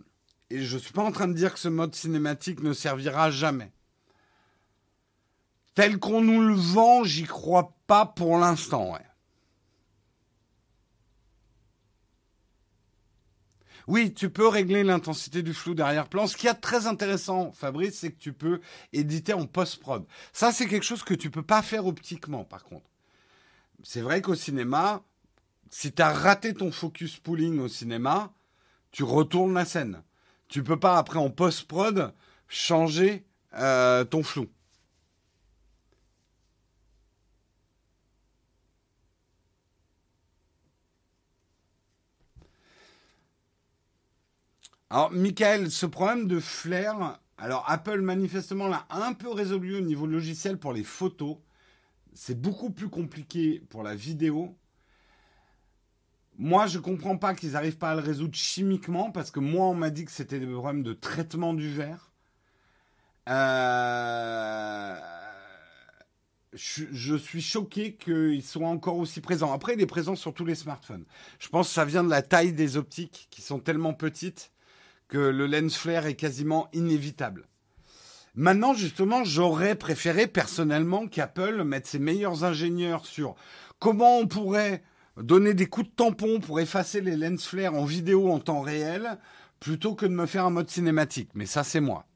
A: et je ne suis pas en train de dire que ce mode cinématique ne servira jamais. Tel qu'on nous le vend, j'y crois pas pour l'instant. Oui, tu peux régler l'intensité du flou d'arrière-plan. Ce qui est très intéressant, Fabrice, c'est que tu peux éditer en post-prod. Ça, c'est quelque chose que tu peux pas faire optiquement, par contre. C'est vrai qu'au cinéma, si tu as raté ton focus pooling au cinéma, tu retournes la scène. Tu peux pas après en post-prod changer euh, ton flou. Alors, Michael, ce problème de flair, alors Apple manifestement l'a un peu résolu au niveau logiciel pour les photos. C'est beaucoup plus compliqué pour la vidéo. Moi, je comprends pas qu'ils n'arrivent pas à le résoudre chimiquement parce que moi, on m'a dit que c'était des problèmes de traitement du verre. Euh, je, suis choqué qu'ils soient encore aussi présents. Après, il est présent sur tous les smartphones. Je pense que ça vient de la taille des optiques qui sont tellement petites que le lens flare est quasiment inévitable. Maintenant, justement, j'aurais préféré personnellement qu'Apple mette ses meilleurs ingénieurs sur comment on pourrait donner des coups de tampon pour effacer les lens flares en vidéo en temps réel plutôt que de me faire un mode cinématique. Mais ça, c'est moi.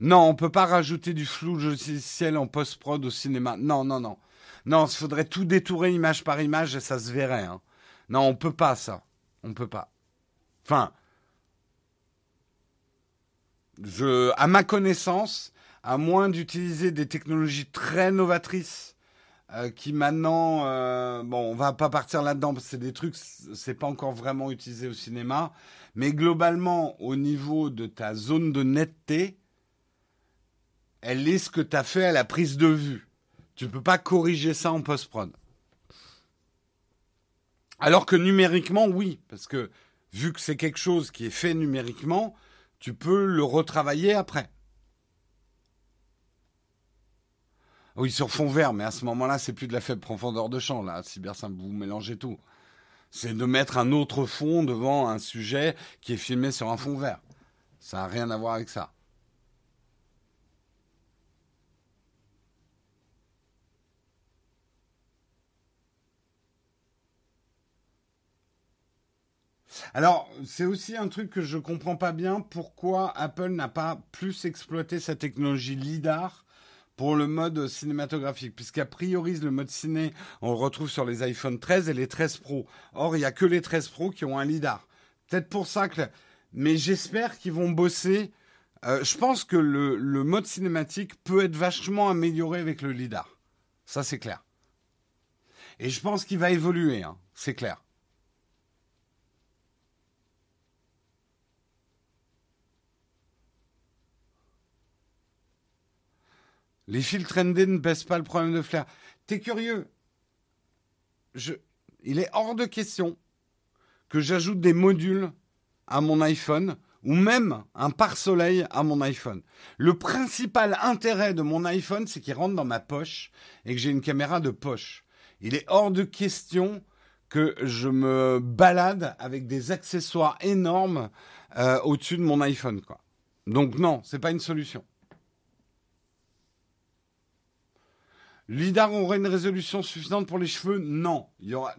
A: Non, on peut pas rajouter du flou logiciel en post-prod au cinéma. Non, non, non. Non, il faudrait tout détourer image par image et ça se verrait. Hein. Non, on peut pas ça. On peut pas. Enfin, je, à ma connaissance, à moins d'utiliser des technologies très novatrices euh, qui maintenant, euh, bon, on va pas partir là-dedans parce que c'est des trucs, c'est pas encore vraiment utilisé au cinéma, mais globalement, au niveau de ta zone de netteté, elle est ce que tu as fait à la prise de vue. Tu peux pas corriger ça en post-prod. Alors que numériquement, oui, parce que vu que c'est quelque chose qui est fait numériquement, tu peux le retravailler après. Oui, sur fond vert, mais à ce moment-là, c'est plus de la faible profondeur de champ. Là, simple, vous mélangez tout. C'est de mettre un autre fond devant un sujet qui est filmé sur un fond vert. Ça n'a rien à voir avec ça. Alors, c'est aussi un truc que je comprends pas bien pourquoi Apple n'a pas plus exploité sa technologie LIDAR pour le mode cinématographique, puisqu'a priori le mode ciné, on le retrouve sur les iPhone 13 et les 13 Pro. Or, il n'y a que les 13 Pro qui ont un LIDAR. Peut-être pour ça que... Mais j'espère qu'ils vont bosser. Euh, je pense que le, le mode cinématique peut être vachement amélioré avec le LIDAR. Ça, c'est clair. Et je pense qu'il va évoluer, hein. c'est clair. Les filtres ND ne baissent pas le problème de flair. T'es curieux. Il est hors de question que j'ajoute des modules à mon iPhone ou même un pare-soleil à mon iPhone. Le principal intérêt de mon iPhone, c'est qu'il rentre dans ma poche et que j'ai une caméra de poche. Il est hors de question que je me balade avec des accessoires énormes euh, au-dessus de mon iPhone. Donc non, c'est pas une solution. Lidar aurait une résolution suffisante pour les cheveux Non. Il y aura...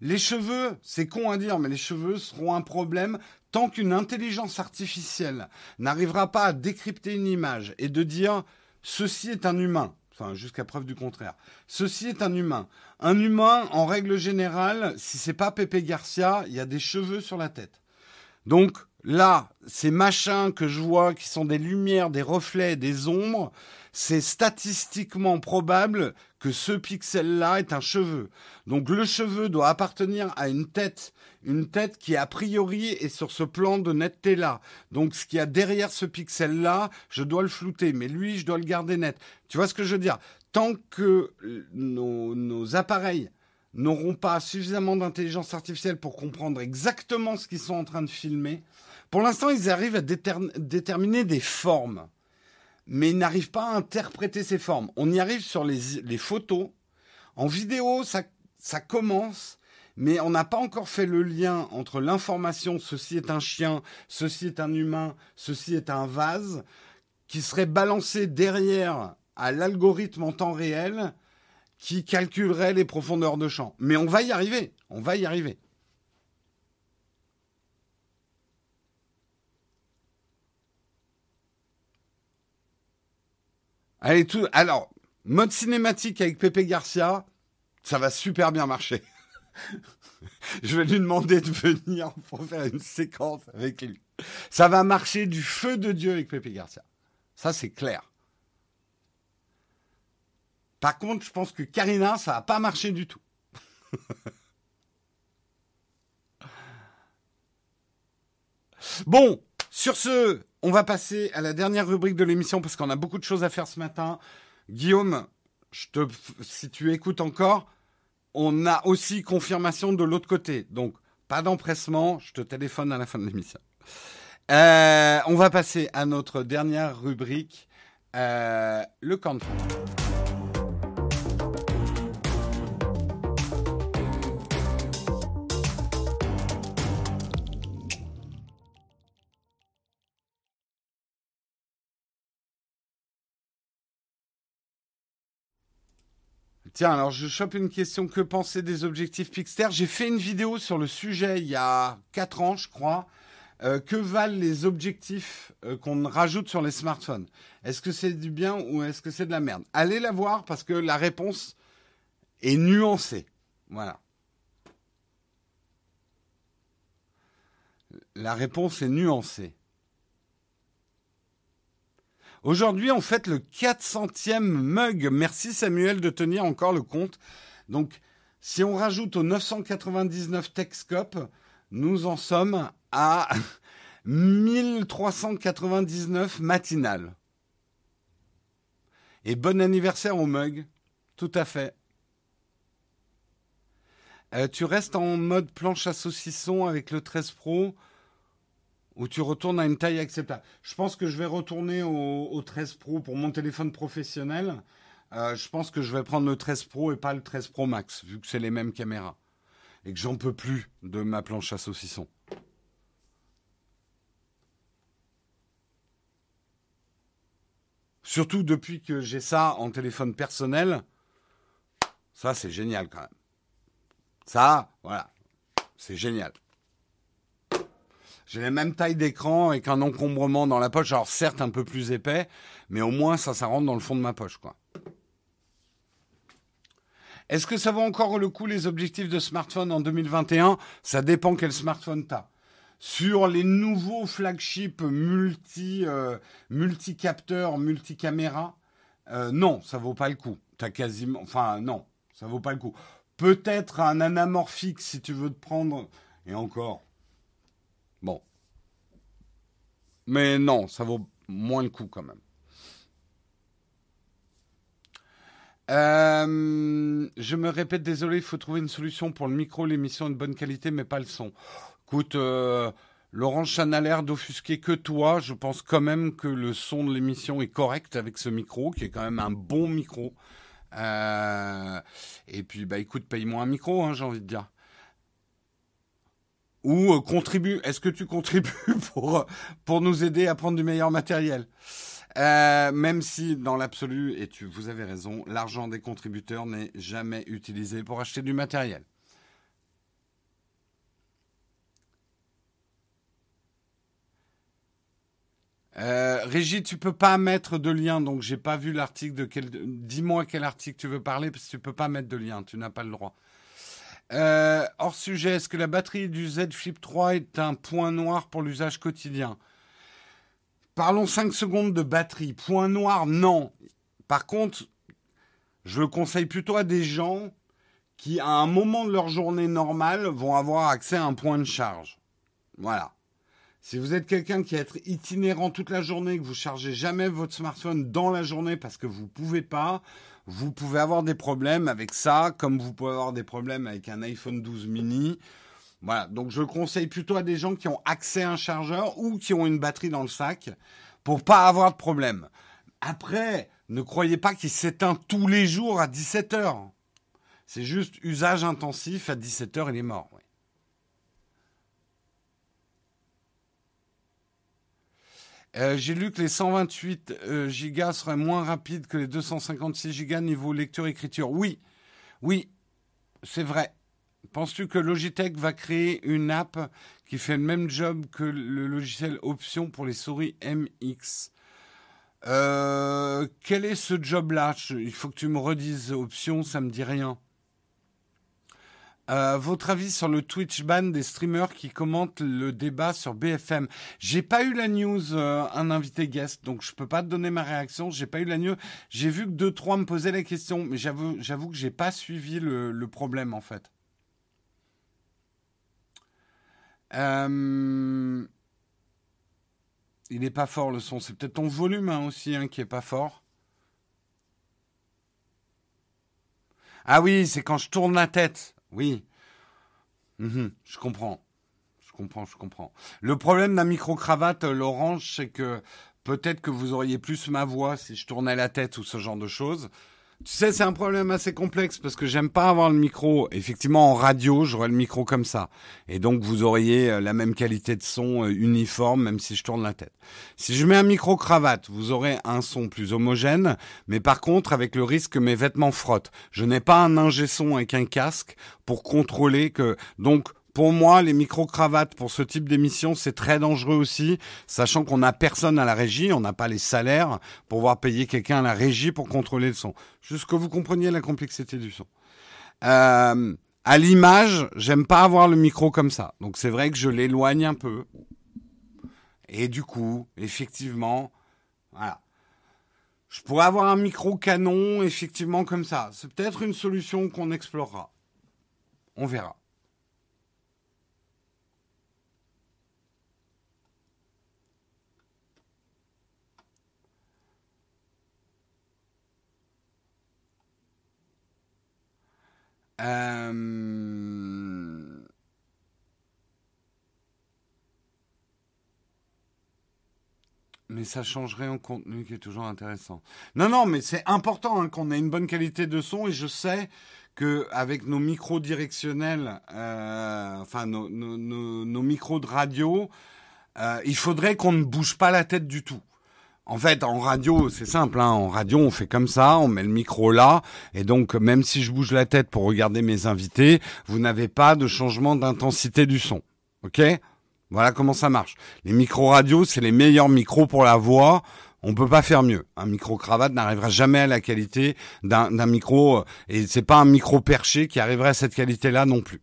A: Les cheveux, c'est con à dire, mais les cheveux seront un problème tant qu'une intelligence artificielle n'arrivera pas à décrypter une image et de dire ceci est un humain. Enfin, jusqu'à preuve du contraire. Ceci est un humain. Un humain, en règle générale, si c'est pas Pepe Garcia, il y a des cheveux sur la tête. Donc là, ces machins que je vois qui sont des lumières, des reflets, des ombres, c'est statistiquement probable que ce pixel-là est un cheveu. Donc le cheveu doit appartenir à une tête, une tête qui a priori est sur ce plan de netteté-là. Donc ce qu'il y a derrière ce pixel-là, je dois le flouter, mais lui, je dois le garder net. Tu vois ce que je veux dire? Tant que nos, nos appareils n'auront pas suffisamment d'intelligence artificielle pour comprendre exactement ce qu'ils sont en train de filmer, pour l'instant, ils arrivent à déterminer des formes mais il n'arrive pas à interpréter ces formes. On y arrive sur les, photos. En vidéo, ça, ça commence, mais on n'a pas encore fait le lien entre l'information ceci est un chien, ceci est un humain, ceci est un vase, qui serait balancé derrière à l'algorithme en temps réel qui calculerait les profondeurs de champ. Mais on va y arriver, on va y arriver. Allez, tout. Alors, mode cinématique avec Pepe Garcia, ça va super bien marcher. *laughs* Je vais lui demander de venir pour faire une séquence avec lui. Ça va marcher du feu de Dieu avec Pepe Garcia. Ça, c'est clair. Par contre, je pense que Karina, ça va pas marcher du tout. *laughs* bon, sur ce, on va passer à la dernière rubrique de l'émission parce qu'on a beaucoup de choses à faire ce matin. Guillaume, si tu écoutes encore, on a aussi confirmation de l'autre côté. Donc, pas d'empressement, je te téléphone à la fin de l'émission. Euh, on va passer à notre dernière rubrique, euh, le camp Tiens, alors je chope une question. Que penser des objectifs Pixter? J'ai fait une vidéo sur le sujet il y a 4 ans, je crois. Euh, que valent les objectifs euh, qu'on rajoute sur les smartphones? Est-ce que c'est du bien ou est-ce que c'est de la merde? Allez la voir parce que la réponse est nuancée. Voilà. La réponse est nuancée. Aujourd'hui, on fête le 400e mug. Merci Samuel de tenir encore le compte. Donc, si on rajoute aux 999 Techscope, nous en sommes à *laughs* 1399 matinales. Et bon anniversaire au mug. Tout à fait. Euh, tu restes en mode planche à saucisson avec le 13 Pro ou tu retournes à une taille acceptable. Je pense que je vais retourner au, 13 Pro pour mon téléphone professionnel. Euh, je pense que je vais prendre le 13 Pro et pas le 13 Pro Max, vu que c'est les mêmes caméras. Et que j'en peux plus de ma planche à saucisson. Surtout depuis que j'ai ça en téléphone personnel. Ça, c'est génial quand même. Ça, voilà. C'est génial. J'ai la même taille d'écran avec un encombrement dans la poche. Alors certes un peu plus épais, mais au moins ça, ça rentre dans le fond de ma poche, quoi. Est-ce que ça vaut encore le coup les objectifs de smartphone en 2021 Ça dépend quel smartphone tu as. Sur les nouveaux flagships multi, euh, multi-capteurs, multi-caméras, euh, non, ça vaut pas le coup. T'as quasiment, enfin non, ça vaut pas le coup. Peut-être un anamorphique si tu veux te prendre, et encore, Bon. Mais non, ça vaut moins le coup quand même. Euh, je me répète, désolé, il faut trouver une solution pour le micro, l'émission de bonne qualité, mais pas le son. Écoute, euh, Laurent ça d'offusquer que toi. Je pense quand même que le son de l'émission est correct avec ce micro, qui est quand même un bon micro. Euh, et puis, bah écoute, paye-moi un micro, hein, j'ai envie de dire ou euh, contribue. Est-ce que tu contribues *laughs* pour pour nous aider à prendre du meilleur matériel? Euh, Même si dans l'absolu, et tu vous avez raison, l'argent des contributeurs n'est jamais utilisé pour acheter du matériel. Euh, Régie, tu peux pas mettre de lien, donc j'ai pas vu l'article de quel. Dis-moi quel article tu veux parler, parce que tu peux pas mettre de lien, tu n'as pas le droit. Euh, hors sujet, est-ce que la batterie du Z Flip 3 est un point noir pour l'usage quotidien? Parlons 5 secondes de batterie. Point noir, non. Par contre, je le conseille plutôt à des gens qui, à un moment de leur journée normale, vont avoir accès à un point de charge. Voilà. Si vous êtes quelqu'un qui est itinérant toute la journée, que vous chargez jamais votre smartphone dans la journée parce que vous ne pouvez pas, vous pouvez avoir des problèmes avec ça, comme vous pouvez avoir des problèmes avec un iPhone 12 mini. Voilà, donc je le conseille plutôt à des gens qui ont accès à un chargeur ou qui ont une batterie dans le sac pour pas avoir de problème. Après, ne croyez pas qu'il s'éteint tous les jours à 17 heures. C'est juste usage intensif, à 17 heures, il est mort. Euh, j'ai lu que les 128 euh, gigas seraient moins rapides que les 256 gigas niveau lecture-écriture. Oui, oui, c'est vrai. Penses-tu que Logitech va créer une app qui fait le même job que le logiciel Option pour les souris MX euh, Quel est ce job-là? Il faut que tu me redises. Option, ça me dit rien. Euh, votre avis sur le Twitch ban des streamers qui commentent le débat sur BFM J'ai pas eu la news, euh, un invité guest, donc je peux pas te donner ma réaction. J'ai pas eu la news. J'ai vu que deux trois me posaient la question, mais j'avoue, j'avoue que j'ai pas suivi le, problème en fait. Euh, il est pas fort le son. C'est peut-être ton volume hein, aussi hein, qui est pas fort. Ah oui, c'est quand je tourne la tête. Oui. Mhm, je comprends. Je comprends, je comprends. Le problème d'un micro-cravate, euh, l'orange, c'est que peut-être que vous auriez plus ma voix si je tournais la tête ou ce genre de choses. Tu sais, c'est un problème assez complexe parce que j'aime pas avoir le micro. Effectivement, en radio, j'aurais le micro comme ça. Et donc, vous auriez euh, la même qualité de son euh, uniforme, même si je tourne la tête. Si je mets un micro cravate, vous aurez un son plus homogène, mais par contre, avec le risque que mes vêtements frottent. Je n'ai pas un ingé son avec un casque pour contrôler que, donc, pour moi, les micro-cravates pour ce type d'émission, c'est très dangereux aussi, sachant qu'on n'a personne à la régie, on n'a pas les salaires pour pouvoir payer quelqu'un à la régie pour contrôler le son. Juste que vous compreniez la complexité du son. Euh, à l'image, j'aime pas avoir le micro comme ça. Donc c'est vrai que je l'éloigne un peu. Et du coup, effectivement, voilà. Je pourrais avoir un micro canon, effectivement, comme ça. C'est peut-être une solution qu'on explorera. On verra. Euh, mais ça changerait en contenu qui est toujours intéressant. Non, non, mais c'est important hein, qu'on ait une bonne qualité de son et je sais que avec nos micros directionnels, euh, enfin nos, micros de radio, euh, il faudrait qu'on ne bouge pas la tête du tout. En fait, en radio, c'est simple. Hein. En radio, on fait comme ça, on met le micro là, et donc même si je bouge la tête pour regarder mes invités, vous n'avez pas de changement d'intensité du son. Ok? Voilà comment ça marche. Les micros radio, c'est les meilleurs micros pour la voix. On peut pas faire mieux. Un micro cravate n'arrivera jamais à la qualité d'un micro, et c'est pas un micro perché qui arriverait à cette qualité-là non plus.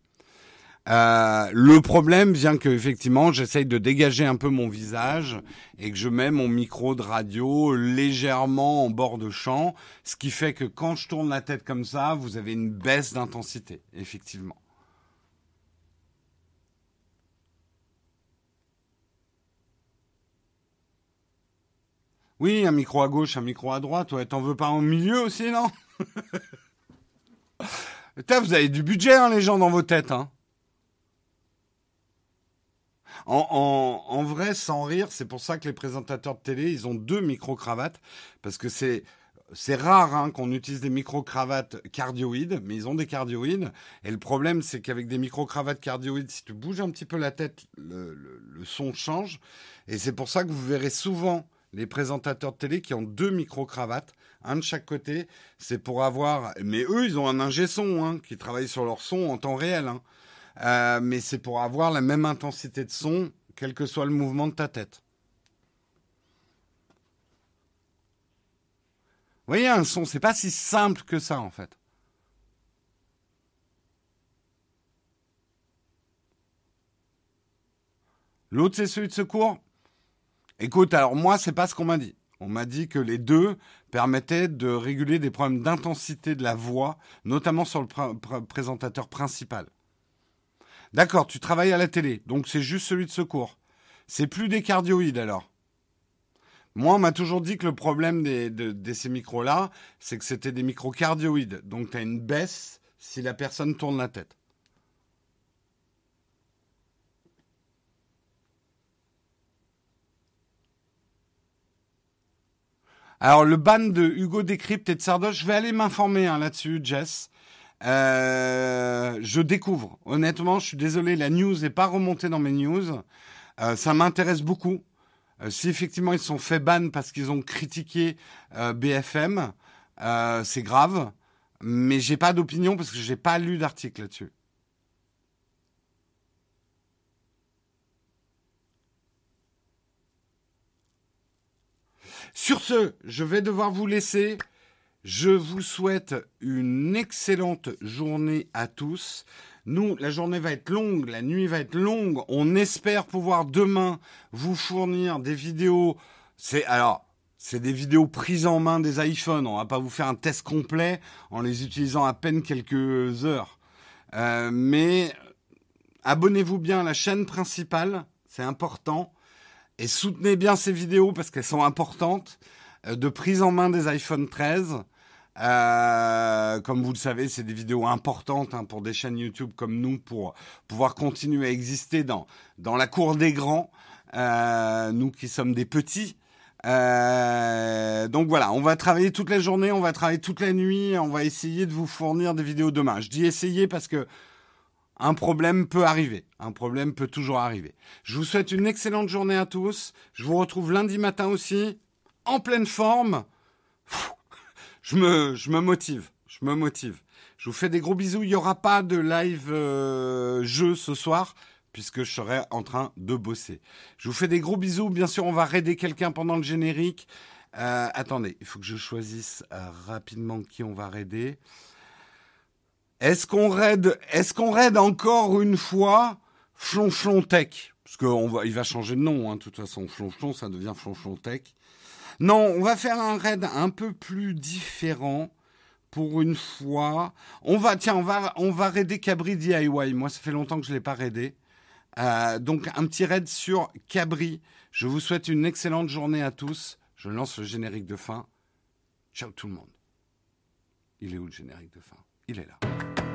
A: Euh, le problème vient que effectivement, j'essaye de dégager un peu mon visage et que je mets mon micro de radio légèrement en bord de champ, ce qui fait que quand je tourne la tête comme ça, vous avez une baisse d'intensité, effectivement. Oui, un micro à gauche, un micro à droite. Ouais, t'en veux pas au milieu aussi, non? *laughs* Vous avez du budget, hein, les gens, dans vos têtes, hein en, vrai, sans rire, c'est pour ça que les présentateurs de télé, ils ont deux micro-cravates, parce que c'est c'est rare hein, qu'on utilise des micro-cravates cardioïdes, mais ils ont des cardioïdes. Et le problème, c'est qu'avec des micro-cravates cardioïdes, si tu bouges un petit peu la tête, le, le son change. Et c'est pour ça que vous verrez souvent les présentateurs de télé qui ont deux micro-cravates, un de chaque côté. C'est pour avoir... Mais eux, ils ont un ingé son hein, qui travaille sur leur son en temps réel. Hein. Euh, mais c'est pour avoir la même intensité de son, quel que soit le mouvement de ta tête. Vous voyez, un son, c'est pas si simple que ça, en fait. L'autre, c'est celui de secours. Écoute, alors moi, c'est pas ce qu'on m'a dit. On m'a dit que les deux permettaient de réguler des problèmes d'intensité de la voix, notamment sur le présentateur principal. D'accord, tu travailles à la télé, donc c'est juste celui de secours. C'est plus des cardioïdes alors. Moi, on m'a toujours dit que le problème de, ces micros-là, c'est que c'était des micros cardioïdes. Donc, tu as une baisse si la personne tourne la tête. Alors, le ban de Hugo Décrypte et de Sardoche, je vais aller m'informer hein, là-dessus, Jess. Euh, je découvre. Honnêtement, je suis désolé, la news n'est pas remontée dans mes news. Euh, ça m'intéresse beaucoup. Euh, si effectivement ils sont fait ban parce qu'ils ont critiqué BFM, c'est grave. Mais j'ai pas d'opinion parce que j'ai pas lu d'article là-dessus. Sur ce, je vais devoir vous laisser. Je vous souhaite une excellente journée à tous. Nous, la journée va être longue, la nuit va être longue. On espère pouvoir demain vous fournir des vidéos. C'est alors, c'est des vidéos prises en main des iPhones. On va pas vous faire un test complet en les utilisant à peine quelques heures. Euh, mais abonnez-vous bien à la chaîne principale, c'est important. Et soutenez bien ces vidéos parce qu'elles sont importantes. Euh, de prise en main des iPhone 13. Euh, comme vous le savez, c'est des vidéos importantes hein, pour des chaînes YouTube comme nous pour pouvoir continuer à exister dans, dans la cour des grands, euh, nous qui sommes des petits. Euh, donc voilà, on va travailler toute la journée, on va travailler toute la nuit, on va essayer de vous fournir des vidéos demain. Je dis essayer parce que un problème peut arriver, un problème peut toujours arriver. Je vous souhaite une excellente journée à tous. Je vous retrouve lundi matin aussi, en pleine forme je me, je me motive. Je me motive. Je vous fais des gros bisous. Il n'y aura pas de live euh, jeu ce soir puisque je serai en train de bosser. Je vous fais des gros bisous. Bien sûr, on va raider quelqu'un pendant le générique. Euh, attendez, il faut que je choisisse euh, rapidement qui on va raider. Est-ce qu'on raide, est-ce qu'on raide encore une fois Flonflon Tech? Parce qu'il va, il va changer de nom, hein, de toute façon. Flonflon, ça devient Flonflon Tech. Non, on va faire un raid un peu plus différent pour une fois. On va, tiens, on va, on va raider Cabri DIY. Moi, ça fait longtemps que je ne l'ai pas raidé. Euh, donc, un petit raid sur Cabri. Je vous souhaite une excellente journée à tous. Je lance le générique de fin. Ciao tout le monde. Il est où le générique de fin? Il est là.